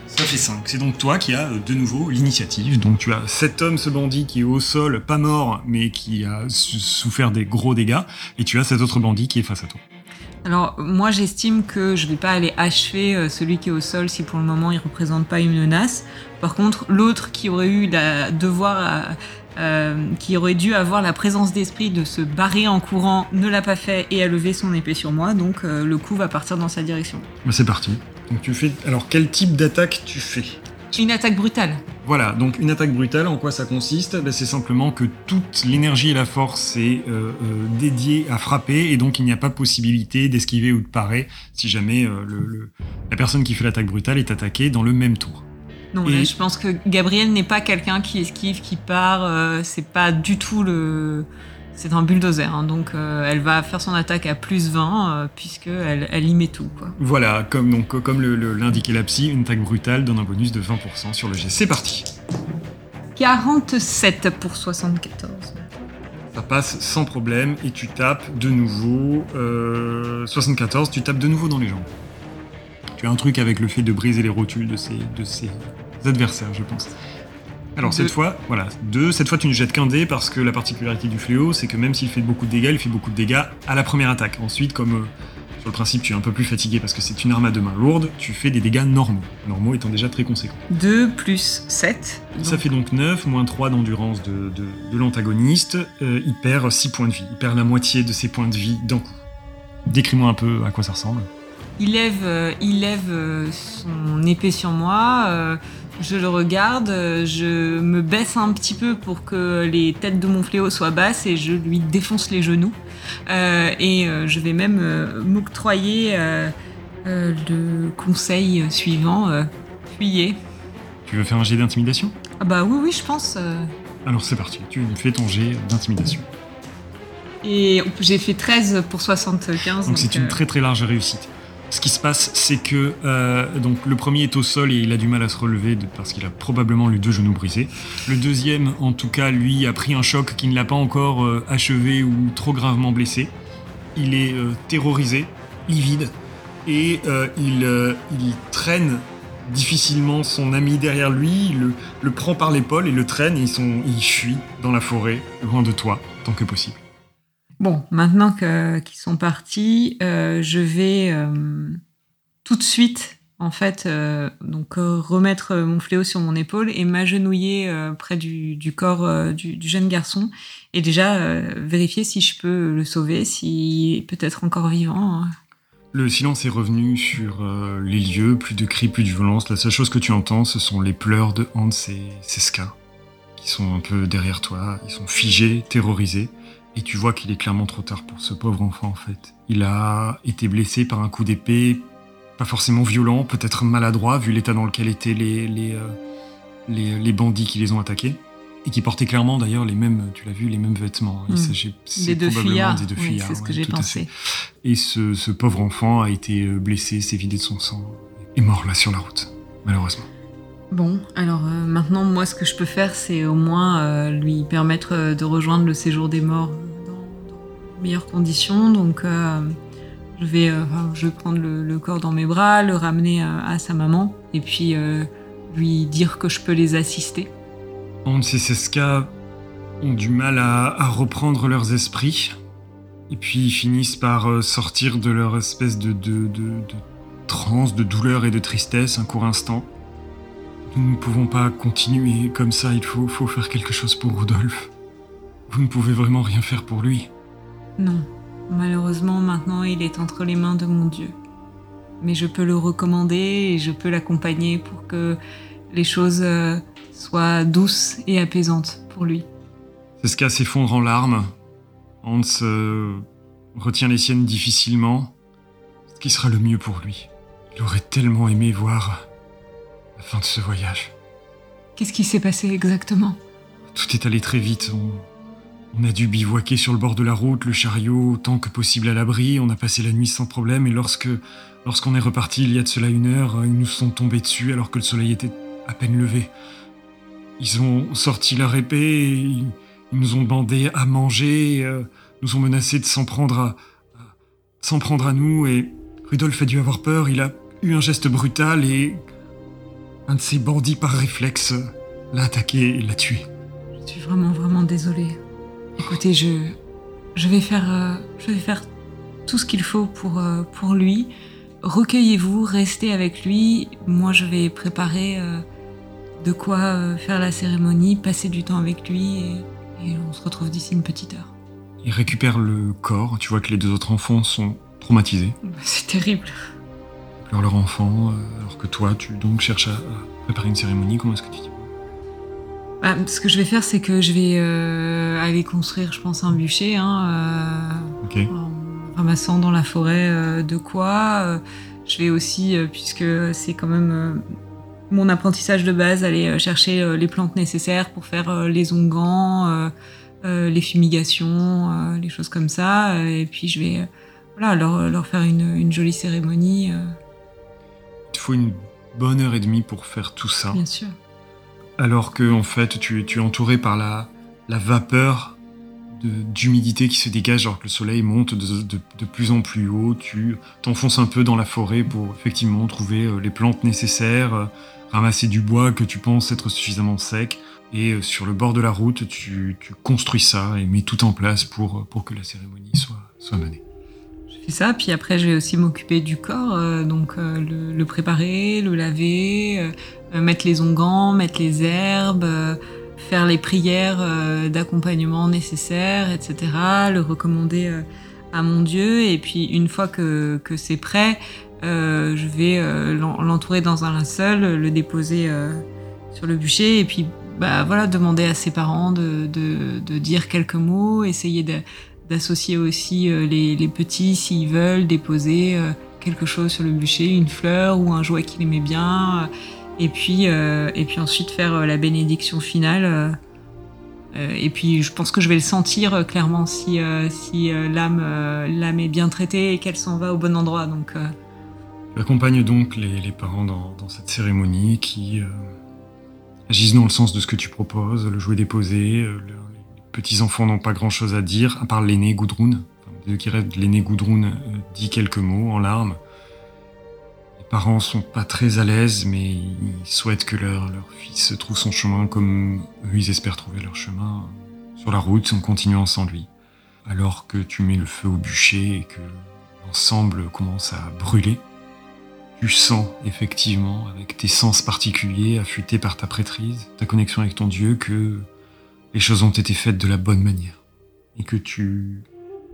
Ça fait 5. C'est donc toi qui as euh, de nouveau l'initiative. Donc tu as cet homme, ce bandit qui est au sol, pas mort, mais qui a souffert des gros dégâts. Et tu as cet autre bandit qui est face à toi. Alors moi j'estime que je vais pas aller achever euh, celui qui est au sol si pour le moment il représente pas une menace. Par contre l'autre qui aurait eu la devoir euh, qui aurait dû avoir la présence d'esprit de se barrer en courant ne l'a pas fait et a levé son épée sur moi donc euh, le coup va partir dans sa direction. Bah, c'est parti. Donc tu fais. Alors quel type d'attaque tu fais? Une attaque brutale. Voilà, donc une attaque brutale, en quoi ça consiste? Bah, C'est simplement que toute l'énergie et la force est euh, dédiée à frapper, et donc il n'y a pas possibilité d'esquiver ou de parer si jamais le- le- la personne qui fait l'attaque brutale est attaquée dans le même tour. Non, Et- là, je pense que Gabriel n'est pas quelqu'un qui esquive, qui part. euh, c'est pas du tout le. C'est un bulldozer, hein, donc euh, elle va faire son attaque à plus 20 euh, puisque elle, y met tout. Quoi. Voilà, comme, donc, comme l'indiquait la psy, une attaque brutale donne un bonus de 20% sur le jet. C'est parti 47 pour 74. Ça passe sans problème, et tu tapes de nouveau... euh, 74, tu tapes de nouveau dans les jambes. Tu as un truc avec le fait de briser les rotules de ces, de ces adversaires, je pense. Alors cette fois, voilà, deux. Cette fois, tu ne jettes qu'un dé parce que la particularité du fléau, c'est que même s'il fait beaucoup de dégâts, il fait beaucoup de dégâts à la première attaque. Ensuite, comme euh, sur le principe, tu es un peu plus fatigué parce que c'est une arme à deux mains lourde, tu fais des dégâts normaux. Normaux étant déjà très conséquents. 2 plus 7. Ça fait donc 9, moins 3 d'endurance de, de, de l'antagoniste. Euh, il perd 6 points de vie. Il perd la moitié de ses points de vie d'un coup. Décris-moi un peu à quoi ça ressemble. Il lève, euh, il lève euh, son épée sur moi. Je le regarde, je me baisse un petit peu pour que les têtes de mon fléau soient basses et je lui défonce les genoux. Euh, et euh, je vais même euh, m'octroyer euh, le conseil suivant fuyez. Tu veux faire un jet d'intimidation? Ah bah oui, oui, je pense. Alors c'est parti, tu fais ton jet d'intimidation. Et j'ai fait 13 pour 75. Donc c'est une très très large réussite. Ce qui se passe, c'est que euh, le premier est au sol et il a du mal à se relever parce qu'il a probablement les deux genoux brisés. Le deuxième, en tout cas, lui, a pris un choc qui ne l'a pas encore euh, achevé ou trop gravement blessé. Il est euh, terrorisé, livide, et il, il traîne difficilement son ami derrière lui, le, le prend par l'épaule et le traîne et ils, sont, dans la forêt, loin de toi, tant que possible. Bon, maintenant qu'ils sont partis, euh, je vais euh, tout de suite, en fait, euh, donc remettre mon fléau sur mon épaule et m'agenouiller près du, corps du, jeune garçon et déjà vérifier si je peux le sauver, s'il est peut-être encore vivant. Hein. Le silence est revenu sur les lieux, plus de cris, plus de violence. La seule chose que tu entends, ce sont les pleurs de Hans et Seska, qui sont un peu derrière toi. Ils sont figés, terrorisés. Et tu vois qu'il est clairement trop tard pour ce pauvre enfant, en fait. Il a été blessé par un coup d'épée, pas forcément violent, peut-être maladroit, vu l'état dans lequel étaient les, les, euh, les, les bandits qui les ont attaqués et qui portait clairement d'ailleurs les mêmes, tu l'as vu, les mêmes vêtements. Il mmh. des deux fuyards. Des deux fuyards. c'est ce que j'ai pensé. Et ce, ce, pauvre enfant a été euh, blessé, s'est vidé de son sang, est mort là sur la route, malheureusement. Bon, alors euh, maintenant, moi, ce que je peux faire, c'est au moins euh, lui permettre de rejoindre le séjour des morts meilleures conditions. Donc, je vais, je vais prendre le, corps dans mes bras, le ramener à sa maman, et puis lui dire que je peux les assister. Hans et Seska ont du mal à, reprendre leurs esprits, et puis ils finissent par euh, sortir de leur espèce de, de, de, transe, de douleur et de tristesse un court instant. Nous ne pouvons pas continuer comme ça, il faut, faut faire quelque chose pour Rudolf. Vous ne pouvez vraiment rien faire pour lui. Non, malheureusement maintenant il est entre les mains de mon Dieu. Mais je peux le recommander et je peux l'accompagner pour que les choses euh, soit douce et apaisante pour lui. Seska s'effondre en larmes. Hans euh, retient les siennes difficilement. Ce qui sera le mieux pour lui. Il aurait tellement aimé voir la fin de ce voyage. Qu'est-ce qui s'est passé exactement? Tout est allé très vite. On, a dû bivouaquer sur le bord de la route, le chariot autant que possible à l'abri. On a passé la nuit sans problème et lorsque lorsqu'on est reparti il y a de cela une heure, ils nous sont tombés dessus alors que le soleil était à peine levé. Ils ont sorti leur épée, ils, nous ont demandé à manger, euh, nous ont menacé de s'en prendre à, s'en prendre à nous et Rudolf a dû avoir peur, il a eu un geste brutal et un de ces bandits par réflexe l'a attaqué et l'a tué. Je suis vraiment vraiment désolée. Écoutez, je je vais faire euh, je vais faire tout ce qu'il faut pour euh, pour lui. Recueillez-vous, restez avec lui. Moi, je vais préparer de quoi euh, faire la cérémonie, passer du temps avec lui et, on se retrouve d'ici une petite heure. Il récupère le corps, tu vois que les deux autres enfants sont traumatisés. Bah, c'est terrible. Ils pleurent leur enfant, euh, alors que toi, tu donc cherches à, préparer une cérémonie. Comment est-ce que tu dis? Bah, Ce que je vais faire, c'est que je vais euh, aller construire, je pense, un bûcher. Hein, en ramassant dans la forêt de quoi. je vais aussi, puisque c'est quand même mon apprentissage de base, aller euh, chercher euh, les plantes nécessaires pour faire euh, les onguents, les fumigations, les choses comme ça. Et puis je vais voilà, leur, leur faire une, une, jolie cérémonie. Il te faut une bonne heure et demie pour faire tout ça. Bien sûr. Alors que en fait, tu, tu es entouré par la, la vapeur d'humidité qui se dégage alors que le soleil monte de, de, de plus en plus haut. Tu t'enfonces un peu dans la forêt pour effectivement trouver les plantes nécessaires, ramasser du bois que tu penses être suffisamment sec, et euh, sur le bord de la route, tu, construis ça et mets tout en place pour, pour que la cérémonie soit, soit menée. Fais ça, puis après je vais aussi m'occuper du corps, euh, donc euh, le, préparer, le laver, mettre les onguents, mettre les herbes, faire les prières d'accompagnement nécessaires, etc., le recommander à mon Dieu, et puis une fois que, que c'est prêt, euh, je vais euh, l'entourer dans un linceul, le déposer euh, sur le bûcher et puis bah, voilà, demander à ses parents de, de, de dire quelques mots, essayer d'associer aussi les, les, petits s'ils veulent déposer quelque chose sur le bûcher, une fleur ou un jouet qu'il aimait bien, et puis et puis ensuite faire la bénédiction finale. et puis je pense que je vais le sentir clairement si si l'âme l'âme est bien traitée et qu'elle s'en va au bon endroit. Donc tu donc les, parents dans, cette cérémonie qui euh, agissent dans le sens de ce que tu proposes, le jouet déposé. Euh, les petits-enfants n'ont pas grand-chose à dire, à part l'aîné. Enfin, qui rêve, l'aîné Gudrun euh, dit quelques mots en larmes. Et parents sont pas très à l'aise, mais ils souhaitent que leur, leur fils trouve son chemin comme eux, ils espèrent trouver leur chemin sur la route en continuant sans lui. Alors que tu mets le feu au bûcher et que l'ensemble commence à brûler, tu sens effectivement, avec tes sens particuliers, affûtés par ta prêtrise, ta connexion avec ton Dieu, que les choses ont été faites de la bonne manière. Et que tu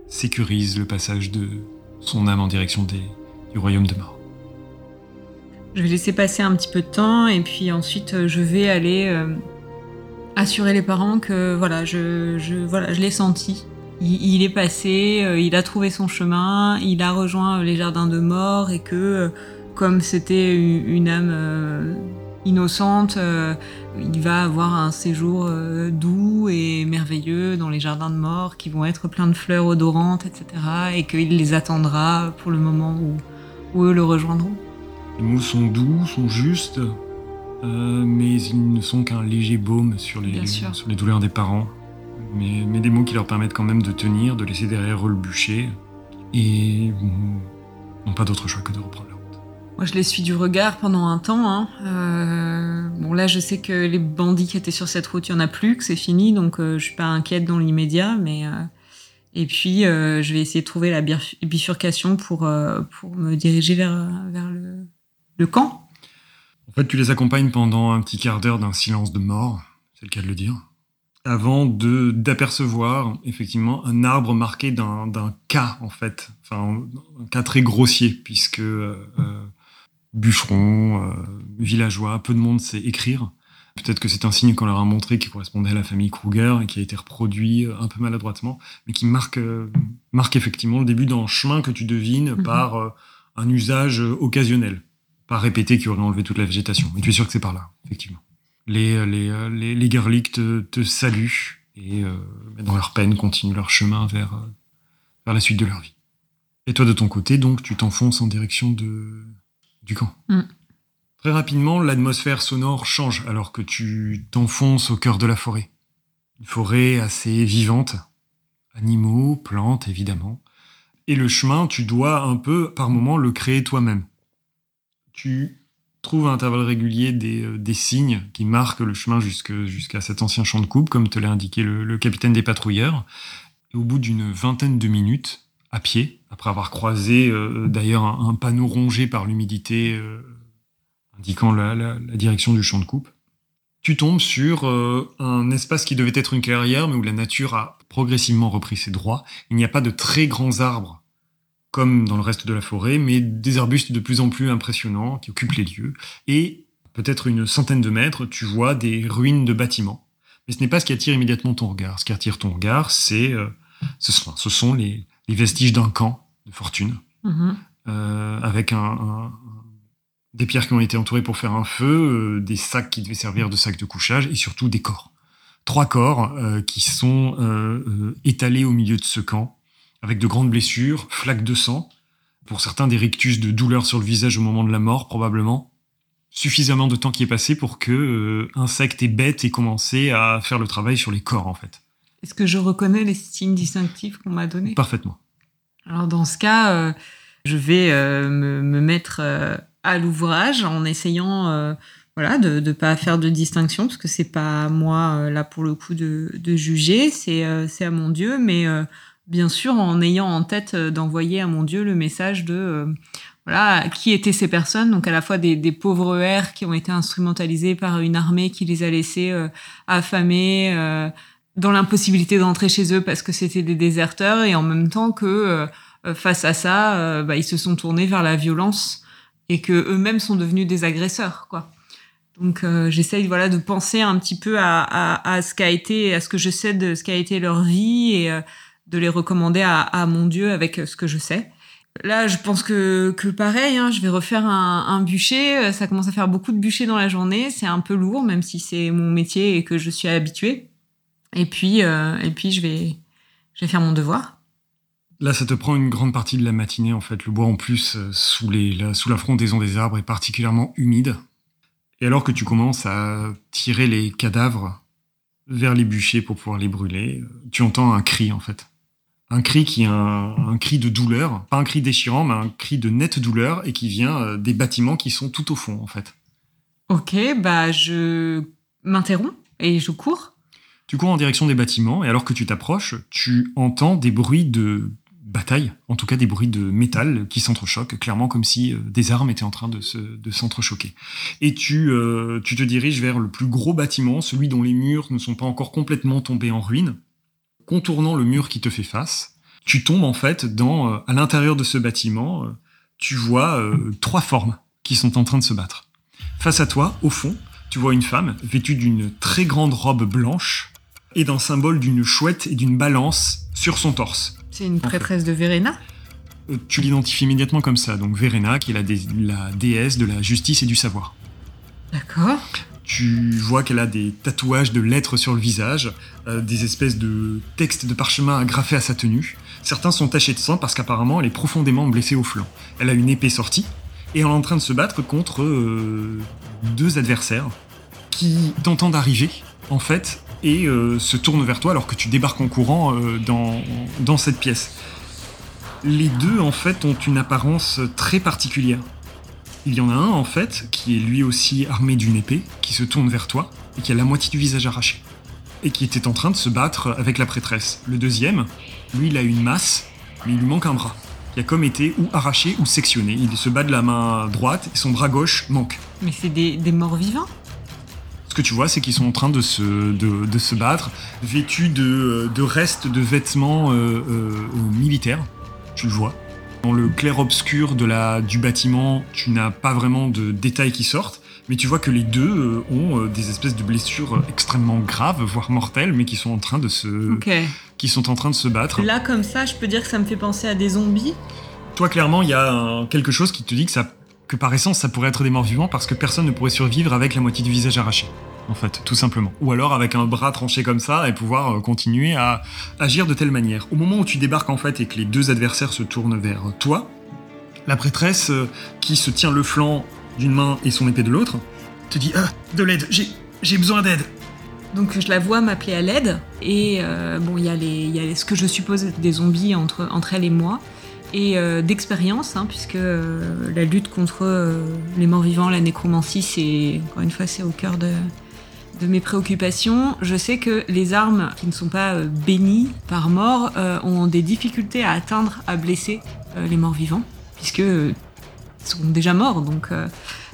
sécurises le passage de son âme en direction du royaume de mort. Je vais laisser passer un petit peu de temps et puis ensuite euh, je vais aller euh, assurer les parents que voilà, je, voilà, je l'ai senti. Il, il, est passé, euh, il a trouvé son chemin, il a rejoint les jardins de mort et que comme c'était une âme innocente, il va avoir un séjour doux et merveilleux dans les jardins de mort qui vont être pleins de fleurs odorantes, etc. Et qu'il les attendra pour le moment où, où eux le rejoindront. Les mots sont doux, sont justes, euh, mais ils ne sont qu'un léger baume sur les, sur les douleurs des parents. Mais, mais, des mots qui leur permettent quand même de tenir, de laisser derrière eux le bûcher, et n'ont pas d'autre choix que de reprendre. Moi, je les suis du regard pendant un temps. Hein. Euh, bon, là, je sais que les bandits qui étaient sur cette route, il n'y en a plus, que c'est fini, donc euh, je suis pas inquiète dans l'immédiat, mais... Euh, et puis, euh, je vais essayer de trouver la bifurcation pour, euh, pour me diriger vers, vers le, le camp. En fait, tu les accompagnes pendant un petit quart d'heure d'un silence de mort, c'est le cas de le dire, avant de d'apercevoir effectivement un arbre marqué d'un cas en fait, enfin un cas très grossier puisque euh, bûcheron, euh, villageois, peu de monde sait écrire. Peut-être que c'est un signe qu'on leur a montré qui correspondait à la famille Kruger et qui a été reproduit un peu maladroitement, mais qui marque, euh, marque effectivement le début d'un chemin que tu devines mm -hmm. par euh, un usage occasionnel pas répété qui aurait enlevé toute la végétation. Mais tu es sûr que c'est par là, effectivement. Les, les, les, les garlics te, te, saluent et, euh, dans leur peine, continuent leur chemin vers, euh, vers la suite de leur vie. Et toi, de ton côté, donc, tu t'enfonces en direction de, du camp. Mm. Très rapidement, l'atmosphère sonore change alors que tu t'enfonces au cœur de la forêt. Une forêt assez vivante. Animaux, plantes, évidemment. Et le chemin, tu dois un peu, par moment, le créer toi-même tu trouves à intervalles réguliers des, euh, des, signes qui marquent le chemin jusqu'à cet ancien champ de coupe, comme te l'a indiqué le, le, capitaine des patrouilleurs. Et au bout d'une vingtaine de minutes, à pied, après avoir croisé euh, d'ailleurs un, panneau rongé par l'humidité euh, indiquant la, direction du champ de coupe, tu tombes sur euh, un espace qui devait être une clairière, mais où la nature a progressivement repris ses droits. Il n'y a pas de très grands arbres comme dans le reste de la forêt, mais des arbustes de plus en plus impressionnants qui occupent les lieux. Et peut-être une centaine de mètres, tu vois des ruines de bâtiments. Mais ce n'est pas ce qui attire immédiatement ton regard. Ce qui attire ton regard, c'est ce sont les, les vestiges d'un camp de fortune, -hmm. euh, avec un, un, des pierres qui ont été entourées pour faire un feu, euh, des sacs qui devaient servir de sacs de couchage, et surtout des corps. Trois corps euh, qui sont euh, étalés au milieu de ce camp, avec de grandes blessures, flaques de sang, pour certains des rictus de douleur sur le visage au moment de la mort, probablement. Suffisamment de temps qui est passé pour que euh, insectes et bêtes aient commencé à faire le travail sur les corps, en fait. Est-ce que je reconnais les signes distinctifs qu'on m'a donnés Parfaitement. Alors dans ce cas, euh, je vais euh, me, me, mettre euh, à l'ouvrage en essayant voilà, de ne pas faire de distinction, parce que c'est pas à moi, là, pour le coup, de, de juger, c'est à mon Dieu, mais bien sûr en ayant en tête d'envoyer à mon Dieu le message de voilà qui étaient ces personnes. Donc à la fois des, des pauvres airs qui ont été instrumentalisés par une armée qui les a laissés euh, affamés euh, dans l'impossibilité d'entrer chez eux parce que c'était des déserteurs et en même temps que euh, face à ça bah, ils se sont tournés vers la violence et que eux-mêmes sont devenus des agresseurs quoi donc euh, j'essaye voilà de penser un petit peu à, à, à ce qu'a été à ce que je sais de ce qu'a été leur vie et euh, de les recommander à, à, mon Dieu avec ce que je sais. Là, je pense que, que pareil, hein, je vais refaire un, un, bûcher. Ça commence à faire beaucoup de bûchers dans la journée. C'est un peu lourd, même si c'est mon métier et que je suis habituée. Et puis, euh, et puis je, vais, je vais faire mon devoir. Là, ça te prend une grande partie de la matinée, en fait. Le bois, en plus, euh, sous, les, la, sous la frondaison des arbres, est particulièrement humide. Et alors que tu commences à tirer les cadavres vers les bûchers pour pouvoir les brûler, tu entends un cri, en fait un cri qui est un, cri de douleur, pas un cri déchirant, mais un cri de nette douleur et qui vient euh, des bâtiments qui sont tout au fond en fait. Ok, bah je m'interromps et je cours. Tu cours en direction des bâtiments et alors que tu t'approches, tu entends des bruits de bataille, en tout cas des bruits de métal qui s'entrechoquent, clairement comme si euh, des armes étaient en train de, s'entrechoquer. Et tu, euh, tu te diriges vers le plus gros bâtiment, celui dont les murs ne sont pas encore complètement tombés en ruine. Contournant le mur qui te fait face, tu tombes en fait dans, euh, à l'intérieur de ce bâtiment, tu vois trois formes qui sont en train de se battre. Face à toi, au fond, tu vois une femme vêtue d'une très grande robe blanche et d'un symbole d'une chouette et d'une balance sur son torse. C'est une prêtresse de Verena? Euh, Tu l'identifies immédiatement comme ça, donc Verena, qui est la, la déesse de la justice et du savoir. D'accord. Tu vois qu'elle a des tatouages de lettres sur le visage, euh, des espèces de textes de parchemin agrafés à sa tenue. Certains sont tachés de sang parce qu'apparemment elle est profondément blessée au flanc. Elle a une épée sortie et elle est en train de se battre contre euh, deux adversaires qui tentant d'arriver, en fait, et euh, se tourne vers toi alors que tu débarques en courant euh, dans, cette pièce. Les deux, en fait, ont une apparence très particulière. Il y en a un, en fait, qui est lui aussi armé d'une épée, qui se tourne vers toi, et qui a la moitié du visage arraché, et qui était en train de se battre avec la prêtresse. Le deuxième, lui, il a une masse, mais il lui manque un bras, qui a comme été ou arraché ou sectionné. Il se bat de la main droite, et son bras gauche manque. Mais c'est des, morts vivants? Que tu vois, c'est qu'ils sont en train de se, de, se battre, vêtus de, de, restes de vêtements euh, euh, militaires. Tu le vois. Dans le clair-obscur de la, du bâtiment, tu n'as pas vraiment de détails qui sortent, mais tu vois que les deux euh, ont des espèces de blessures extrêmement graves, voire mortelles, mais qui sont en train de se, qui sont en train de se battre. Là, comme ça, je peux dire que ça me fait penser à des zombies. Toi, clairement, il y a quelque chose qui te dit que ça que par essence ça pourrait être des morts vivants parce que personne ne pourrait survivre avec la moitié du visage arraché, en fait, tout simplement. Ou alors avec un bras tranché comme ça et pouvoir euh, continuer à agir de telle manière. Au moment où tu débarques en fait et que les deux adversaires se tournent vers toi, la prêtresse euh, qui se tient le flanc d'une main et son épée de l'autre te dit Ah, de l'aide, j'ai besoin d'aide. Donc je la vois m'appeler à l'aide et euh, bon il y, a les, ce que je suppose être des zombies entre elle et moi et euh, d'expérience, hein, puisque euh, la lutte contre euh, les morts vivants, la nécromancie, c'est encore une fois c'est au cœur de, de, mes préoccupations. Je sais que les armes qui ne sont pas bénies par mort ont des difficultés à atteindre, à blesser les morts vivants, puisque sont déjà morts. Donc,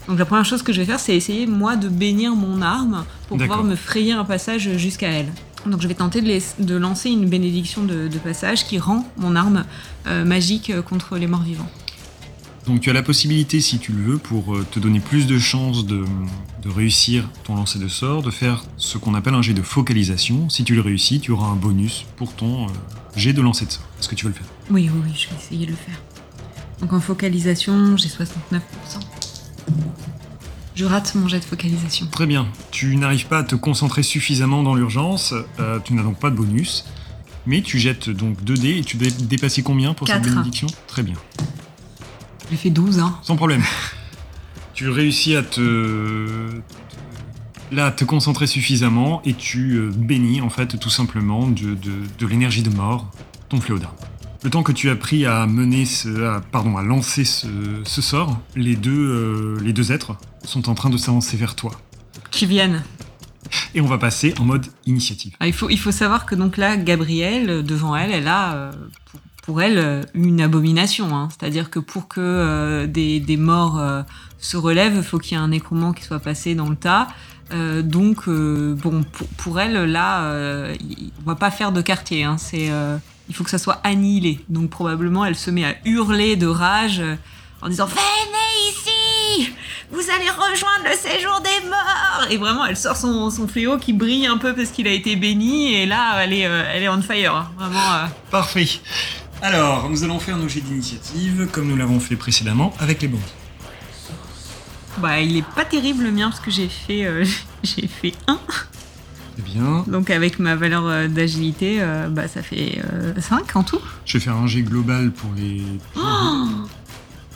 donc la première chose que je vais faire, c'est essayer moi de bénir mon arme pour pouvoir me frayer un passage jusqu'à elle. Donc je vais tenter de, lancer une bénédiction de, passage qui rend mon arme euh, magique euh, contre les morts vivants. Donc tu as la possibilité, si tu le veux, pour euh, te donner plus de chances de, réussir ton lancer de sort, de faire ce qu'on appelle un jet de focalisation. Si tu le réussis, tu auras un bonus pour ton jet de lancer de sort. Est-ce que tu veux le faire? Oui, oui, oui, je vais essayer de le faire. Donc en focalisation, j'ai 69%. Je rate mon jet de focalisation. Très bien. Tu n'arrives pas à te concentrer suffisamment dans l'urgence, euh, tu n'as donc pas de bonus. Mais tu jettes donc 2 dés et tu dois dépasser combien pour cette bénédiction? Très bien. J'ai fait 12, hein. Sans problème. <laughs> tu réussis à te. Là, te concentrer suffisamment et tu euh, bénis en fait tout simplement de, l'énergie de mort ton fléau d'armes. Le temps que tu as pris à mener ce, pardon, à lancer ce, sort, les deux, euh, les deux êtres sont en train de s'avancer vers toi. Qui viennent. Et on va passer en mode initiative. Ah, il, faut, il faut savoir que donc là, Gabrielle, devant elle, elle a euh, pour, elle une abomination. Hein. C'est-à-dire que pour que euh, des, des, morts se relèvent, il faut qu'il y ait un écroulement qui soit passé dans le tas. donc, bon, pour, elle, là, on va pas faire de quartier. Hein. C'est il faut que ça soit annihilé. Donc probablement elle se met à hurler de rage euh, en disant Venez ici Vous allez rejoindre le séjour des morts Et vraiment elle sort son, fléau qui brille un peu parce qu'il a été béni et là elle est, euh, elle est on fire. Hein. Vraiment. Euh. Parfait. Alors nous allons faire nos jets d'initiative comme nous l'avons fait précédemment avec les bandits. Bah il est pas terrible le mien parce que j'ai fait, <laughs> j'ai fait 1. Bien. Donc avec ma valeur euh, d'agilité, euh, bah, ça fait 5 euh, en tout. Je vais faire un jet global pour les... Oh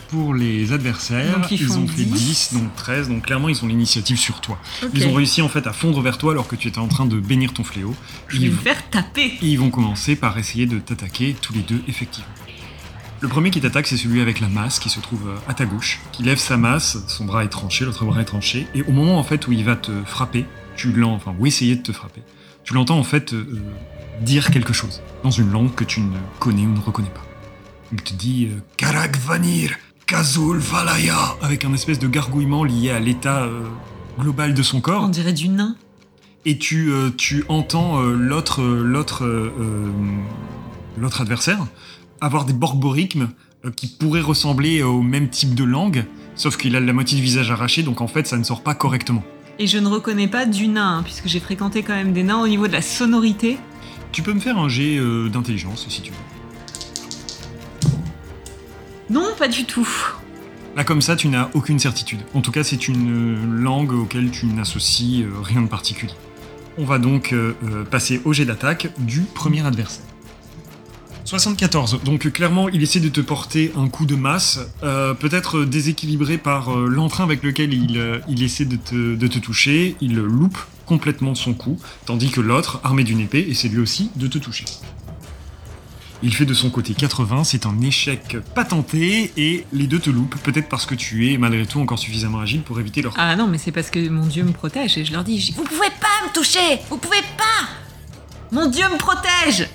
pour les adversaires, Donc, ils ont fait 10. 10, donc 13, donc clairement ils ont l'initiative sur toi. Ils ont réussi en fait à fondre vers toi alors que tu étais en train de bénir ton fléau. Je vais Ils, me faire taper. et ils vont commencer par essayer de t'attaquer tous les deux effectivement. Le premier qui t'attaque, c'est celui avec la masse qui se trouve à ta gauche, qui lève sa masse, son bras est tranché, l'autre bras est tranché, et au moment en fait où il va te frapper, tu l'entends, enfin, ou essayer de te frapper, tu l'entends en fait euh, dire quelque chose, dans une langue que tu ne connais ou ne reconnais pas. Il te dit euh, Karak Vanir, Kazul Valaya, avec un espèce de gargouillement lié à l'état euh, global de son corps On dirait du nain. et tu, euh, tu entends euh, l'autre euh, l'autre euh, euh, l'autre adversaire avoir des borborigmes euh, qui pourraient ressembler au même type de langue, sauf qu'il a la moitié du visage arraché, donc en fait ça ne sort pas correctement. Et je ne reconnais pas du nain, hein, puisque j'ai fréquenté quand même des nains au niveau de la sonorité. Tu peux me faire un jet euh, d'intelligence si tu veux. Non, pas du tout. Là comme ça tu n'as aucune certitude. En tout cas c'est une euh, langue auquel tu n'associes euh, rien de particulier. On va donc euh, passer au jet d'attaque du premier adversaire. 74. Donc clairement, il essaie de te porter un coup de masse, euh, peut-être déséquilibré par euh, l'entrain avec lequel il, euh, essaie de te, toucher. Il loupe complètement son coup, tandis que l'autre, armé d'une épée, essaie lui aussi de te toucher. Il fait de son côté 80, c'est un échec patenté, et les deux te loupent, peut-être parce que tu es malgré tout encore suffisamment agile pour éviter leur... Ah non, mais c'est parce que mon Dieu me protège et je leur dis Vous pouvez pas me toucher Vous pouvez pas Mon Dieu me protège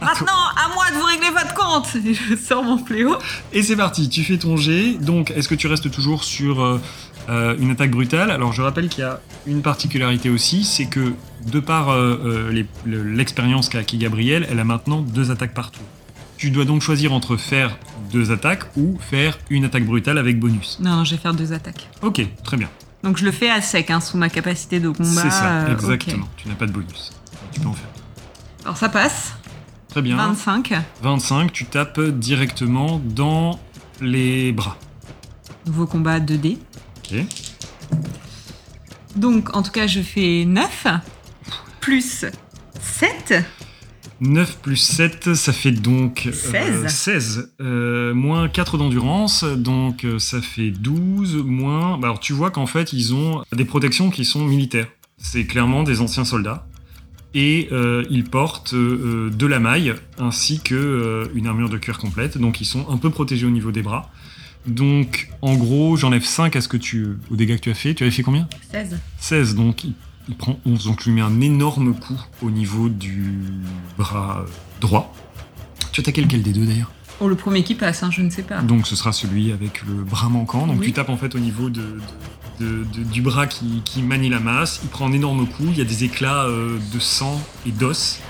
Maintenant, à moi de vous régler votre compte je sors mon fléau. Et c'est parti, tu fais ton jet. Donc, est-ce que tu restes toujours sur euh, euh, une attaque brutale? Alors, je rappelle qu'il y a une particularité aussi, c'est que de par euh, l'expérience qu'a acquis Gabriel, elle a maintenant deux attaques partout. Tu dois donc choisir entre faire deux attaques ou faire une attaque brutale avec bonus. Non, je vais faire deux attaques. Ok, très bien. Donc je le fais à sec, hein, sous ma capacité de combat. c'est ça, euh, exactement. Tu n'as pas de bonus. Tu peux en faire. Alors ça passe. Très bien. 25. 25, tu tapes directement dans les bras. Nouveau combat 2D. Ok. Donc en tout cas, je fais 9. Plus 7. 9 plus 7, ça fait donc euh, 16. 16. Euh, moins 4 d'endurance, donc euh, ça fait 12. Moins. bah, alors tu vois qu'en fait, ils ont des protections qui sont militaires. C'est clairement des anciens soldats. Et euh, ils portent euh, de la maille ainsi que euh, une armure de cuir complète. Donc ils sont un peu protégés au niveau des bras. Donc en gros, j'enlève 5 à ce que tu. aux dégâts que tu as fait. Tu avais fait combien? 16. 16, donc il, il prend 11, donc je lui mets un énorme coup au niveau du bras droit. Tu attaques lequel des deux d'ailleurs? Oh, le premier qui passe, hein, je ne sais pas. Donc ce sera celui avec le bras manquant. Donc Oui. tu tapes en fait au niveau de, de- de- de- du bras qui, qui manie la masse. Il prend un énorme coup, il y a des éclats euh, de sang et d'os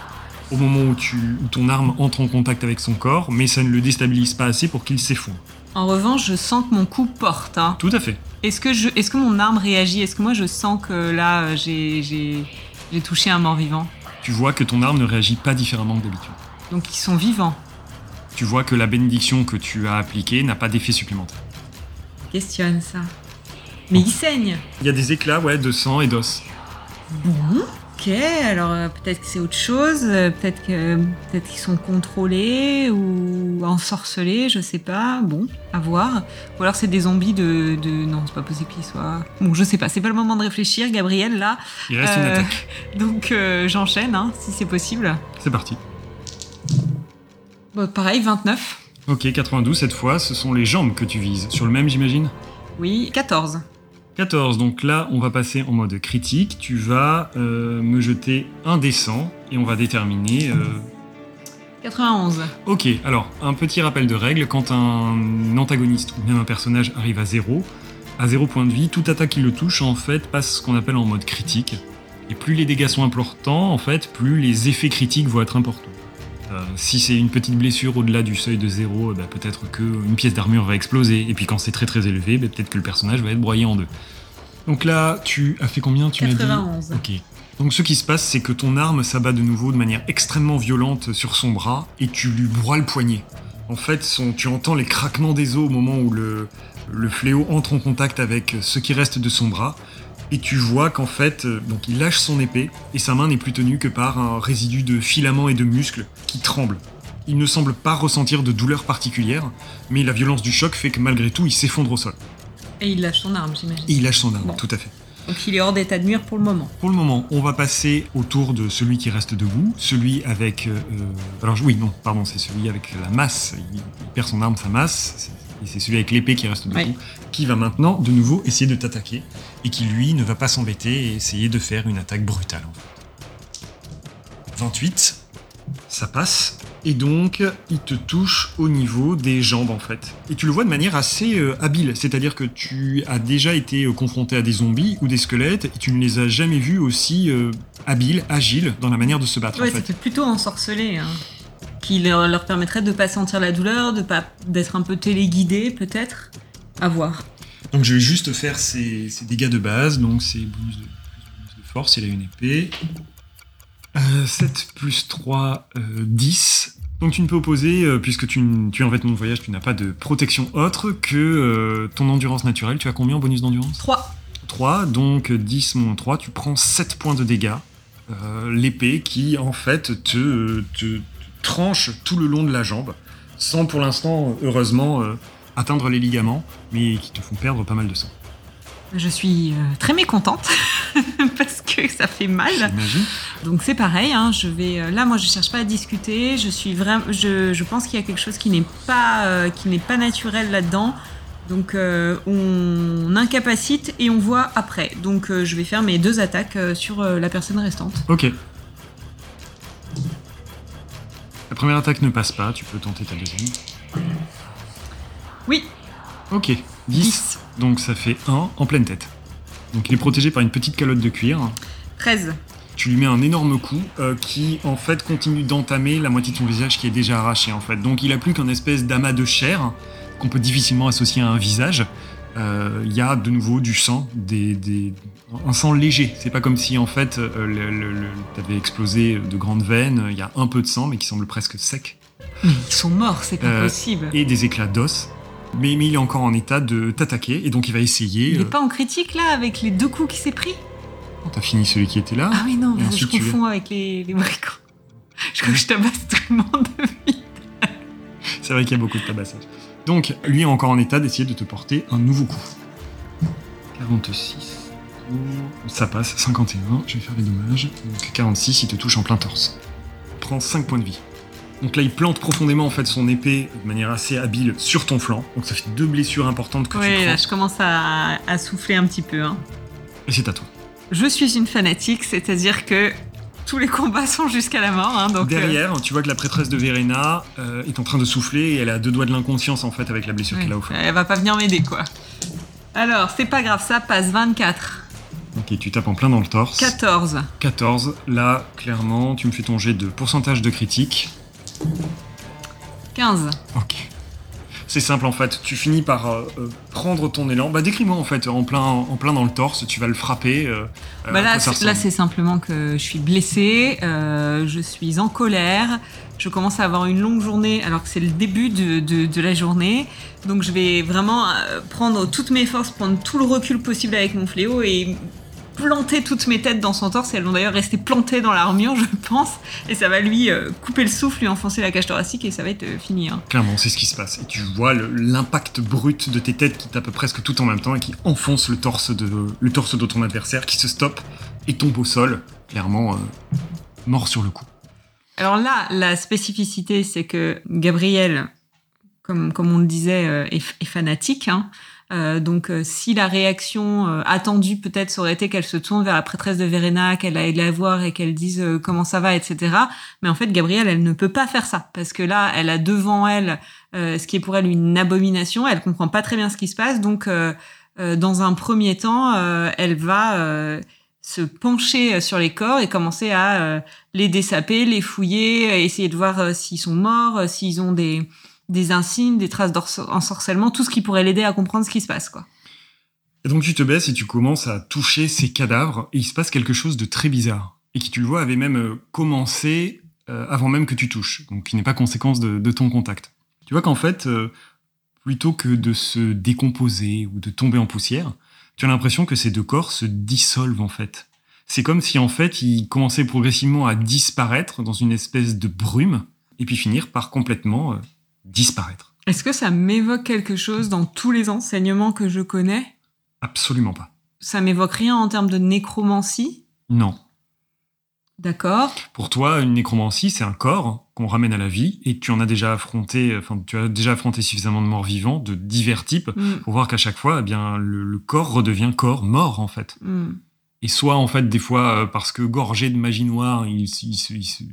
au moment où, tu, où ton arme entre en contact avec son corps, mais ça ne le déstabilise pas assez pour qu'il s'effondre. En revanche, je sens que mon coup porte. hein. Tout à fait. Est-ce que, je, est-ce que mon arme réagit? Est-ce que moi je sens que là euh, j'ai, j'ai, j'ai touché un mort-vivant? Tu vois que ton arme ne réagit pas différemment que d'habitude. Donc ils sont vivants. Tu vois que la bénédiction que tu as appliquée n'a pas d'effet supplémentaire. Questionne ça. Mais ils saignent. Il y a des éclats ouais, de sang et d'os. Bon, ok, alors euh, peut-être que c'est autre chose, euh, peut-être que peut-être qu'ils sont contrôlés ou ensorcelés, je sais pas. Bon, à voir. Ou alors c'est des zombies de, de... non, c'est pas possible qu'ils soient. Bon, je sais pas. C'est pas le moment de réfléchir, Gabriel là. Il reste une Euh, attaque. <laughs> Donc j'enchaîne, hein, si c'est possible. C'est parti. Bon, pareil, 29. Ok, 92 cette fois, ce sont les jambes que tu vises. Sur le même, j'imagine? Oui, 14. 14, donc là, on va passer en mode critique. Tu vas euh, me jeter un descend et on va déterminer. euh, 91. Ok, alors, un petit rappel de règle quand un antagoniste ou même un personnage arrive à 0, à 0 point de vie, toute attaque qui le touche, en fait, passe ce qu'on appelle en mode critique. Et plus les dégâts sont importants, en fait, plus les effets critiques vont être importants. Euh, si c'est une petite blessure au-delà du seuil de 0, bah, peut-être qu'une pièce d'armure va exploser. Et puis quand c'est très très élevé, bah, peut-être que le personnage va être broyé en deux. Donc là, tu as fait combien Tu m'as dit 91. Ok. Donc ce qui se passe, c'est que ton arme s'abat de nouveau de manière extrêmement violente sur son bras et tu lui broies le poignet. En fait, son- tu entends les craquements des os au moment où le, le fléau entre en contact avec ce qui reste de son bras. Et tu vois qu'en fait, euh, donc il lâche son épée et sa main n'est plus tenue que par un résidu de filaments et de muscles qui tremblent. Il ne semble pas ressentir de douleur particulière, mais la violence du choc fait que malgré tout, il s'effondre au sol. Et il lâche son arme, j'imagine. Et il lâche son arme, Bon. tout à fait. Donc il est hors d'état de nuire pour le moment. Pour le moment, on va passer au tour de celui qui reste debout, celui avec... euh, alors oui, non, pardon, c'est celui avec la masse. Il, il perd son arme, sa masse. c'est- Et c'est celui avec l'épée qui reste debout, qui va maintenant de nouveau essayer de t'attaquer, et qui lui ne va pas s'embêter et essayer de faire une attaque brutale. en fait. 28, ça passe. Et donc, il te touche au niveau des jambes, en fait. Et tu le vois de manière assez euh, habile. C'est-à-dire que tu as déjà été euh, confronté à des zombies ou des squelettes, et tu ne les as jamais vus aussi euh, habiles, agiles dans la manière de se battre, Ouais, en fait. c'était plutôt ensorcelé. Hein. Qui leur, leur permettrait de pas sentir la douleur, de pas d'être un peu téléguidé, peut-être. À voir. Donc, je vais juste faire ses, ses dégâts de base. Donc, c'est bonus de, bonus de force, il a une épée. Euh, 7 plus 3, euh, 10. Donc tu ne peux opposer, euh, puisque tu, tu es en vêtement de voyage, tu n'as pas de protection autre que euh, ton endurance naturelle. Tu as combien en bonus d'endurance? 3. 3, donc 10 moins 3, tu prends 7 points de dégâts. Euh, L'épée qui, en fait, te, te- te tranche tout le long de la jambe, sans pour l'instant, heureusement, euh, atteindre les ligaments, mais qui te font perdre pas mal de sang. Je suis euh, très mécontente <laughs> parce que ça fait mal. J'imagine. Donc c'est pareil, hein, je vais euh, là moi je cherche pas à discuter, je suis vraiment je, je pense qu'il y a quelque chose qui n'est pas euh, qui n'est pas naturel là-dedans. Donc euh, on incapacite et on voit après. Donc euh, je vais faire mes deux attaques sur la personne restante. Ok. La première attaque ne passe pas, tu peux tenter ta deuxième. Oui, Ok, 10. 10, Donc ça fait 1 en pleine tête. Donc il est protégé par une petite calotte de cuir. 13. tu lui mets un énorme coup euh, qui en fait continue d'entamer la moitié de son visage qui est déjà arraché en fait. Donc il a plus qu'un espèce d'amas de chair qu'on peut difficilement associer à un visage. Euh, Il y a de nouveau du sang, des, des- un sang léger. C'est pas comme si en fait euh, le, le- le- t'avais explosé de grandes veines. Il y a un peu de sang mais qui semble presque sec Ils sont morts, c'est pas Euh, possible. et des éclats d'os. Mais, mais il est encore en état de t'attaquer et donc il va essayer. Il est euh, pas en critique là avec les deux coups qu'il s'est pris t'as fini celui qui était là. Ah oui non, je, confonds avec les, les bricots. <laughs> Je crois que je tabasse tout le monde. <laughs> C'est vrai qu'il y a beaucoup de tabassage. Donc, lui est encore en état d'essayer de te porter un nouveau coup. 46. Ça passe. 51. Je vais faire les dommages. Donc, 46, il te touche en plein torse. Prends 5 points de vie. Donc là, il plante profondément en fait son épée de manière assez habile sur ton flanc. Donc ça fait deux blessures importantes que tu Oui, là prends. je commence à, à souffler un petit peu. hein. Et c'est à toi. Je suis une fanatique, c'est-à-dire que tous les combats sont jusqu'à la mort. hein, donc, euh, Derrière, tu vois que la prêtresse de Verena euh, est en train de souffler et elle a deux doigts de l'inconscience en fait avec la blessure qu'elle a au flanc. elle va pas venir m'aider quoi. Alors, c'est pas grave, ça passe 24. Ok, tu tapes en plein dans le torse. 14. 14. Là, clairement, tu me fais ton jet de pourcentage de critique. 15. Ok. C'est simple en fait, tu finis par euh, euh, prendre ton élan. Bah décris-moi en fait, en plein, en plein dans le torse, tu vas le frapper. euh, Bah là, c'est- là, ressemble c'est simplement que je suis blessée, euh, je suis en colère, je commence à avoir une longue journée alors que c'est le début de, de- de la journée. Donc je vais vraiment prendre toutes mes forces, prendre tout le recul possible avec mon fléau et planter toutes mes têtes dans son torse. Elles vont d'ailleurs rester plantées dans l'armure, je pense. Et ça va lui euh, couper le souffle, lui enfoncer la cage thoracique et ça va être euh, fini. hein. Clairement, c'est ce qui se passe. Et tu vois l'impact brut de tes têtes qui tapent presque tout en même temps et qui enfonce le torse de, le torse de ton adversaire qui se stoppe et tombe au sol, clairement euh, mort sur le coup. Alors là, la spécificité, c'est que Gabriel, comme, comme on le disait, est, est fanatique. hein. Euh, donc, euh, si la réaction euh, attendue peut-être aurait été qu'elle se tourne vers la prêtresse de Verena, qu'elle aille la voir et qu'elle dise euh, comment ça va, etc. Mais en fait, Gabrielle, elle ne peut pas faire ça parce que là, elle a devant elle euh, ce qui est pour elle une abomination. Elle comprend pas très bien ce qui se passe. Donc, euh, dans un premier temps, elle va se pencher sur les corps et commencer à les dessaper, les fouiller, essayer de voir s'ils sont morts, s'ils ont des, des insignes, des traces d'ensorcellement, tout ce qui pourrait l'aider à comprendre ce qui se passe, quoi. Et donc tu te baisses et tu commences à toucher ces cadavres et il se passe quelque chose de très bizarre. Et qui, tu le vois, avait même euh, commencé euh, avant même que tu touches. Donc qui n'est pas conséquence de, ton contact. Tu vois qu'en fait, euh, plutôt que de se décomposer ou de tomber en poussière, tu as l'impression que ces deux corps se dissolvent en fait. C'est comme si en fait ils commençaient progressivement à disparaître dans une espèce de brume et puis finir par complètement disparaître. Est-ce que ça m'évoque quelque chose dans tous les enseignements que je connais? Absolument pas. Ça m'évoque rien en termes de nécromancie? Non. D'accord. Pour toi, une nécromancie, c'est un corps qu'on ramène à la vie et tu en as déjà affronté, enfin, tu as déjà affronté suffisamment de morts vivants de divers types Mm, pour voir qu'à chaque fois, eh bien, le, le corps redevient corps mort en fait. mm. Et soit en fait des fois euh, parce que gorgé de magie noire, il, se- il il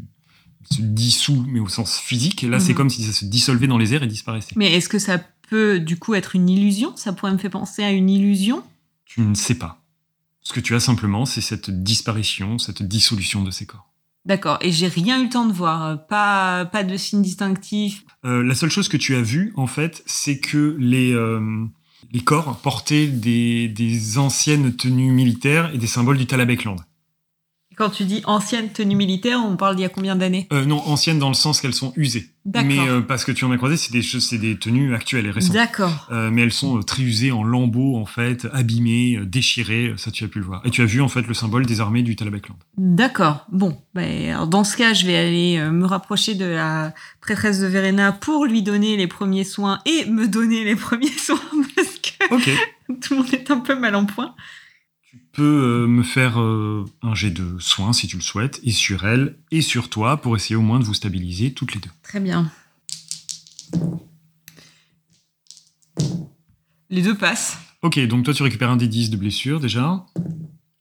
se- dissout, mais au sens physique. Là, c'est Mhm. comme si ça se dissolvait dans les airs et disparaissait. Mais est-ce que ça peut du coup être une illusion? Ça pourrait me faire penser à une illusion? Tu ne sais pas. Ce que tu as simplement, c'est cette disparition, cette dissolution de ces corps. D'accord. Et j'ai rien eu le temps de voir. Pas, pas de signe distinctif. Euh, la seule chose que tu as vue, en fait, c'est que les, euh, les corps portaient des, des anciennes tenues militaires et des symboles du Talabekland. Quand tu dis ancienne tenue militaire, on parle d'il y a combien d'années Euh, non, anciennes dans le sens qu'elles sont usées. D'accord. Mais euh, parce que tu en as croisé, c'est des, choses- c'est des tenues actuelles et récentes. D'accord. Euh, mais elles sont euh, triusées en lambeaux, en fait, abîmées, euh, déchirées, ça tu as pu le voir. Et tu as vu, en fait, le symbole des armées du Talabekland. D'accord. Bon, ben, alors dans ce cas, je vais aller euh, me rapprocher de la prêtresse de Verena pour lui donner les premiers soins et me donner les <laughs> premiers soins parce que <laughs> tout le monde est un peu mal en point. Peux euh, me faire euh, un jet de soins, si tu le souhaites, et sur elle, et sur toi, pour essayer au moins de vous stabiliser toutes les deux. Très bien. Les deux passent. Ok, donc toi tu récupères un des 10 de blessure déjà.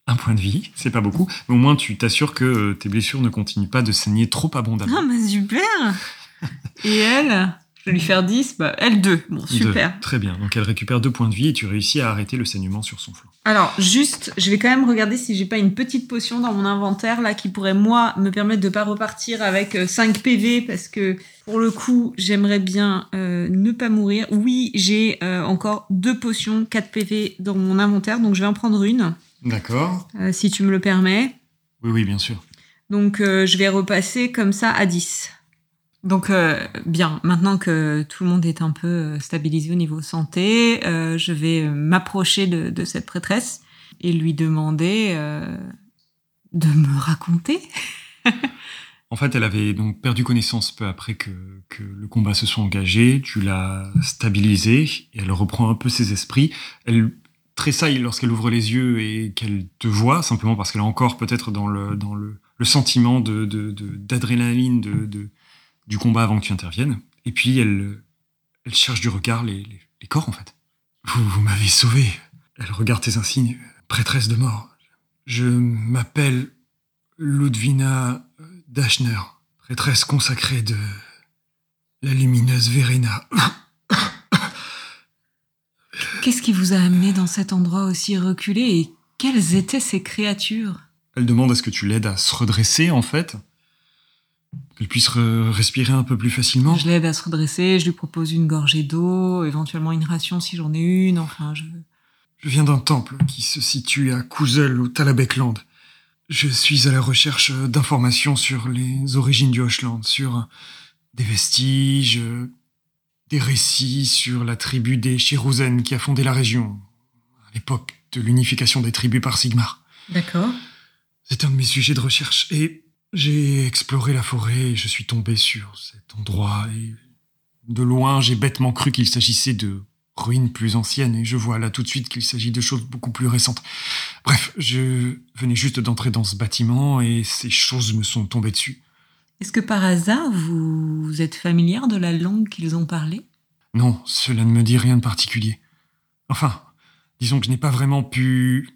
Un point de vie, c'est pas beaucoup, mais au moins tu t'assures que euh, tes blessures ne continuent pas de saigner trop abondamment. Ah, mais super <laughs> Et elle Je vais lui faire 10, bah, elle 2. Bon, Deux. super. Très bien, donc elle récupère deux points de vie et tu réussis à arrêter le saignement sur son flanc. Alors, juste, je vais quand même regarder si j'ai pas une petite potion dans mon inventaire là qui pourrait, moi, me permettre de pas repartir avec euh, 5 PV parce que pour le coup, j'aimerais bien euh, ne pas mourir. Oui, j'ai euh, encore deux potions, 4 PV dans mon inventaire, donc je vais en prendre une, D'accord. euh, si tu me le permets. Oui, oui, bien sûr. Donc, euh, je vais repasser comme ça à 10. Donc, euh, bien, maintenant que tout le monde est un peu euh, stabilisé au niveau santé, euh, je vais euh, m'approcher de, de cette prêtresse et lui demander euh, de me raconter. <laughs> En fait, elle avait donc perdu connaissance peu après que, que le combat se soit engagé. Tu l'as stabilisée et elle reprend un peu ses esprits. Elle tressaille lorsqu'elle ouvre les yeux et qu'elle te voit, simplement parce qu'elle est encore peut-être dans le, dans le, le sentiment de, de, d'adrénaline de, de- du combat avant que tu interviennes. Et puis elle, elle cherche du regard les, les, les corps, en fait. Vous, vous m'avez sauvé. Elle regarde tes insignes. Prêtresse de mort. Je m'appelle Ludvina Dachner, prêtresse consacrée de la lumineuse Verena. Qu'est-ce qui vous a amené dans cet endroit aussi reculé et quelles étaient ces créatures? Elle demande à ce que tu l'aides à se redresser, en fait. Qu'elle puisse re- respirer un peu plus facilement. Je l'aide à se redresser, je lui propose une gorgée d'eau, éventuellement une ration si j'en ai une, enfin, je... Je viens d'un temple qui se situe à Kouzel, au Talabekland. Je suis à la recherche d'informations sur les origines du Hochland, sur des vestiges, des récits sur la tribu des Chérouzen qui a fondé la région, à l'époque de l'unification des tribus par Sigmar. D'accord. C'est un de mes sujets de recherche et j'ai exploré la forêt et je suis tombé sur cet endroit et de loin j'ai bêtement cru qu'il s'agissait de ruines plus anciennes et je vois là tout de suite qu'il s'agit de choses beaucoup plus récentes. Bref, je venais juste d'entrer dans ce bâtiment et ces choses me sont tombées dessus. Est-ce que par hasard, vous êtes familière de la langue qu'ils ont parlé Non, cela ne me dit rien de particulier. Enfin, disons que je n'ai pas vraiment pu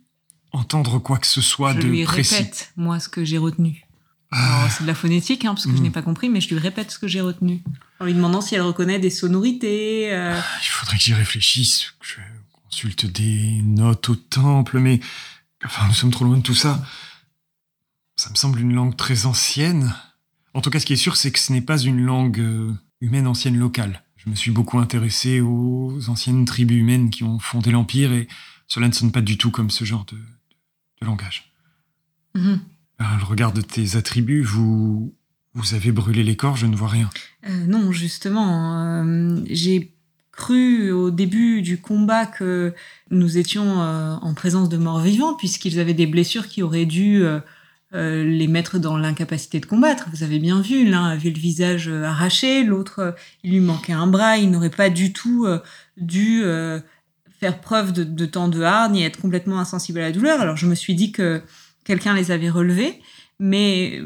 entendre quoi que ce soit Je de lui précis. répète, moi, ce que j'ai retenu. Ah, c'est de la phonétique, hein, parce que je Mm. n'ai pas compris, mais je lui répète ce que j'ai retenu. En lui demandant si elle reconnaît des sonorités. euh, Il faudrait que j'y réfléchisse, que je consulte des notes au temple, mais enfin, nous sommes trop loin de tout ça. Ça me semble une langue très ancienne. En tout cas, ce qui est sûr, c'est que ce n'est pas une langue euh, humaine ancienne locale. Je me suis beaucoup intéressé aux anciennes tribus humaines qui ont fondé l'Empire et cela ne sonne pas du tout comme ce genre de, de langage. mhm. Alors, le regard de tes attributs, vous, vous avez brûlé les corps, je ne vois rien. Euh, non, justement, euh, j'ai cru au début du combat que nous étions euh, en présence de morts vivants, puisqu'ils avaient des blessures qui auraient dû euh, les mettre dans l'incapacité de combattre. Vous avez bien vu, l'un avait le visage arraché, l'autre, il lui manquait un bras, il n'aurait pas du tout dû faire preuve de, de tant de hargne et être complètement insensible à la douleur. Alors je me suis dit que quelqu'un les avait relevés, mais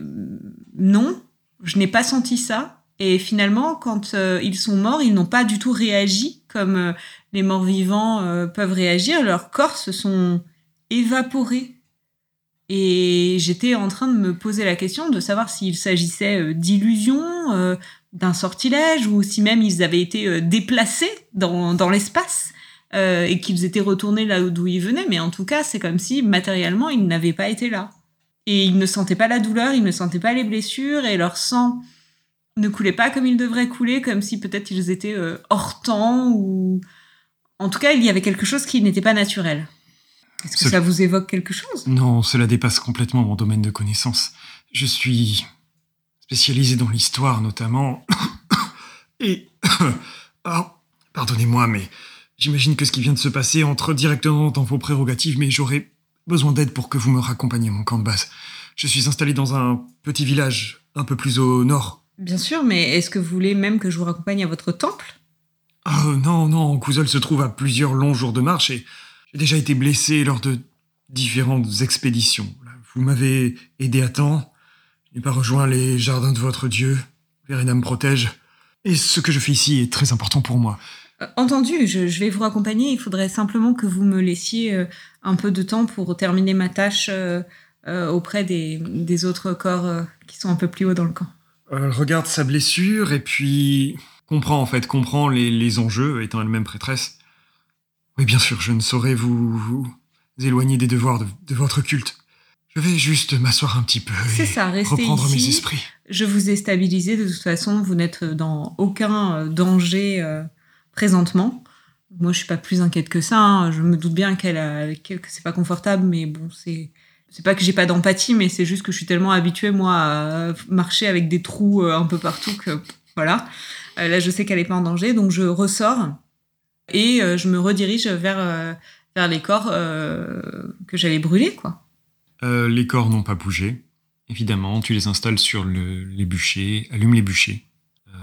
non, je n'ai pas senti ça. Et finalement, quand euh, ils sont morts, ils n'ont pas du tout réagi comme euh, les morts vivants euh, peuvent réagir. Leurs corps se sont évaporés. Et j'étais en train de me poser la question de savoir s'il s'agissait d'illusions, d'un sortilège, ou si même ils avaient été déplacés dans, dans l'espace et qu'ils étaient retournés là d'où ils venaient. Mais en tout cas, c'est comme si matériellement, ils n'avaient pas été là. Et ils ne sentaient pas la douleur, ils ne sentaient pas les blessures, et leur sang ne coulaient pas comme ils devraient couler, comme si peut-être ils étaient euh, hors temps ou en tout cas il y avait quelque chose qui n'était pas naturel. Est-ce que ça vous évoque quelque chose? Non, cela dépasse complètement mon domaine de connaissance. Je suis spécialisé dans l'histoire notamment. <coughs> Et... oh, <coughs> pardonnez-moi, mais j'imagine que ce qui vient de se passer entre directement dans vos prérogatives, mais j'aurais besoin d'aide pour que vous me raccompagniez mon camp de base. Je suis installé dans un petit village un peu plus au nord Bien sûr, mais est-ce que vous voulez même que je vous raccompagne à votre temple? Oh non, non, Couzol se trouve à plusieurs longs jours de marche et j'ai déjà été blessé lors de différentes expéditions. Vous m'avez aidé à temps, je n'ai pas rejoint les jardins de votre dieu, Verena me protège, et ce que je fais ici est très important pour moi. Euh, entendu, je, vais vous raccompagner, il faudrait simplement que vous me laissiez euh, un peu de temps pour terminer ma tâche euh, auprès des autres corps qui sont un peu plus haut dans le camp. Elle regarde sa blessure et puis comprend en fait, comprend les, enjeux étant elle-même prêtresse. Oui, bien sûr, je ne saurais vous, éloigner des devoirs de, votre culte. Je vais juste m'asseoir un petit peu et ça, reprendre mes esprits. Je vous ai stabilisé, de toute façon, vous n'êtes dans aucun euh, danger euh, présentement. Moi, je suis pas plus inquiète que ça. Hein. Je me doute bien qu'elle que c'est pas confortable, mais bon, c'est c'est pas que j'ai pas d'empathie, mais c'est juste que je suis tellement habituée moi à marcher avec des trous euh, un peu partout que voilà. Euh, là, je sais qu'elle est pas en danger, donc je ressors et euh, je me redirige vers vers les corps que j'allais brûler, quoi. les corps n'ont pas bougé. Évidemment, tu les installes sur les bûchers, allume les bûchers.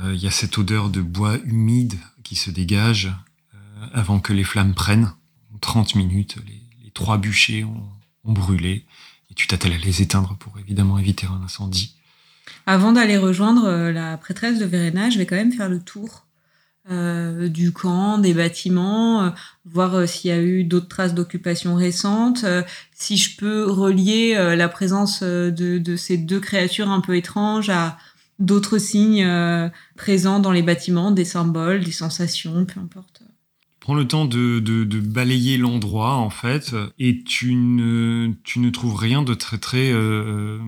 Il y a cette odeur de bois humide qui se dégage avant que les flammes prennent. 30 minutes, les trois bûchers ont brûlé, et tu t'attelles à les éteindre pour évidemment éviter un incendie. Avant d'aller rejoindre euh, la prêtresse de Verena, je vais quand même faire le tour euh, du camp, des bâtiments, euh, voir s'il y a eu d'autres traces d'occupation récentes, si je peux relier la présence de, ces deux créatures un peu étranges à d'autres signes présents dans les bâtiments, des symboles, des sensations, peu importe prends le temps de, balayer l'endroit en fait et tu ne, tu ne trouves rien de très très euh,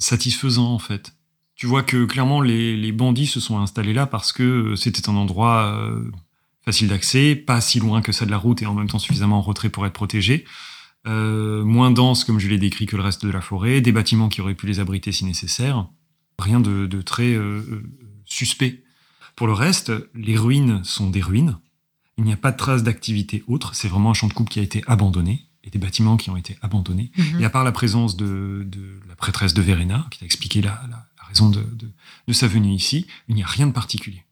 satisfaisant en fait. Tu vois que clairement les, bandits se sont installés là parce que c'était un endroit euh, facile d'accès, pas si loin que ça de la route et en même temps suffisamment en retrait pour être protégé. Euh, moins dense comme je l'ai décrit que le reste de la forêt, des bâtiments qui auraient pu les abriter si nécessaire. Rien de, de très suspect. Pour le reste, les ruines sont des ruines il n'y a pas de traces d'activité autre. C'est vraiment un champ de coupe qui a été abandonné et des bâtiments qui ont été abandonnés. Mhm. Et à part la présence de, la prêtresse de Verena, qui t'a expliqué la, raison de, sa venue ici, il n'y a rien de particulier.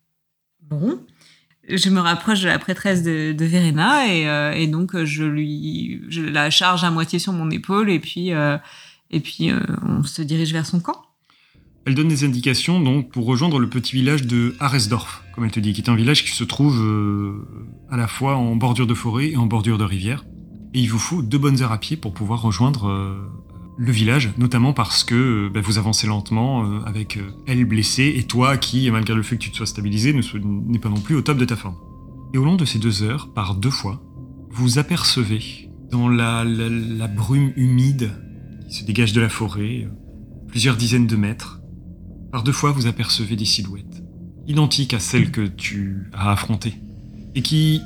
Bon. Je me rapproche de la prêtresse de, Verena euh, et, donc je lui je la charge à moitié sur mon épaule et puis, euh, et puis euh, on se dirige vers son camp. Elle donne des indications donc pour rejoindre le petit village de Haresdorf, comme elle te dit, qui est un village qui se trouve euh, à la fois en bordure de forêt et en bordure de rivière. Et il vous faut deux bonnes heures à pied pour pouvoir rejoindre euh, le village, notamment parce que euh, bah, vous avancez lentement avec elle blessée et toi qui, malgré le fait que tu te sois stabilisé, n'est pas non plus au top de ta forme. Et au long de ces deux heures, par deux fois, vous apercevez dans la, la brume humide qui se dégage de la forêt, plusieurs dizaines de mètres, par deux fois, vous apercevez des silhouettes, identiques à celles que tu as affrontées, et qui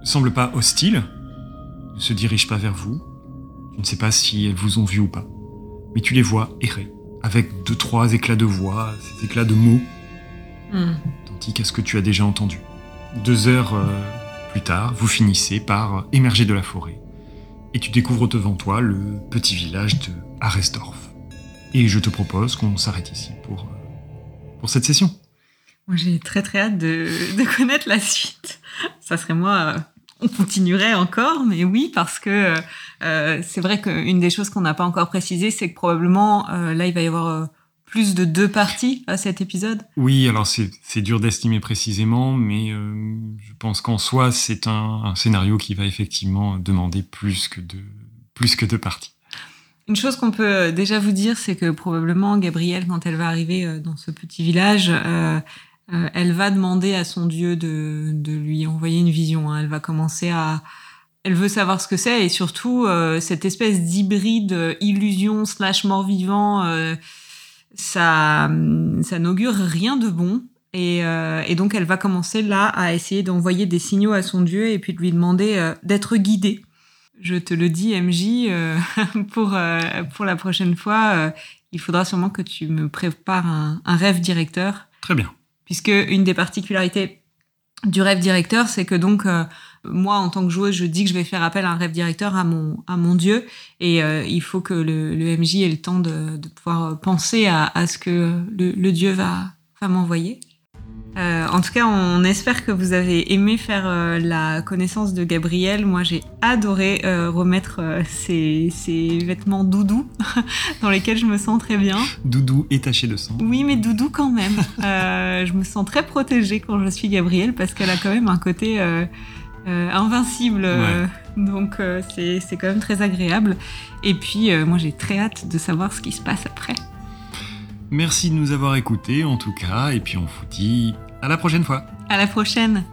ne semblent pas hostiles, ne se dirigent pas vers vous. Tu ne sais pas si elles vous ont vu ou pas, mais tu les vois errer, avec deux, trois éclats de voix, ces éclats de mots, hmm. identiques à ce que tu as déjà entendu. Deux heures euh, plus tard, vous finissez par émerger de la forêt, et tu découvres devant toi le petit village de Arresdorf. Et je te propose qu'on s'arrête ici pour, pour cette session. Moi, j'ai très très hâte de, de, connaître la suite. Ça serait moi, on continuerait encore, mais oui, parce que euh, c'est vrai qu'une des choses qu'on n'a pas encore précisé, c'est que probablement euh, là, il va y avoir euh, plus de deux parties à cet épisode. Oui, alors c'est dur d'estimer précisément, mais je pense qu'en soi, c'est un, un, scénario qui va effectivement demander plus que plus que deux parties. Une chose qu'on peut déjà vous dire, c'est que probablement Gabrielle, quand elle va arriver dans ce petit village, elle va demander à son dieu de, lui envoyer une vision. Hein. Elle va commencer à, elle veut savoir ce que c'est et surtout euh, cette espèce d'hybride euh, illusion slash mort vivant, euh, ça, ça n'augure rien de bon. Et, et, donc elle va commencer là à essayer d'envoyer des signaux à son dieu et puis de lui demander d'être guidé. Je te le dis, MJ, <laughs> pour, pour la prochaine fois, il faudra sûrement que tu me prépares un, un rêve directeur. Très bien. Puisque une des particularités du rêve directeur, c'est que donc moi, en tant que joueuse, je dis que je vais faire appel à un rêve directeur à mon, à mon dieu. Et euh, il faut que le, le, MJ ait le temps de, de pouvoir penser à, à ce que le, le dieu va, va m'envoyer. Euh, en tout cas, on espère que vous avez aimé faire euh, la connaissance de Gabriel. Moi, j'ai adoré euh, remettre ces, ces, vêtements doudou <laughs> dans lesquels je me sens très bien. Doudou et taché de sang. Oui, mais doudou quand même. <laughs> je me sens très protégée quand je suis Gabriel parce qu'elle a quand même un côté invincible. Donc c'est quand même très agréable. Et puis moi j'ai très hâte de savoir ce qui se passe après. Merci de nous avoir écoutés en tout cas, et puis on vous dit à la prochaine fois. À la prochaine.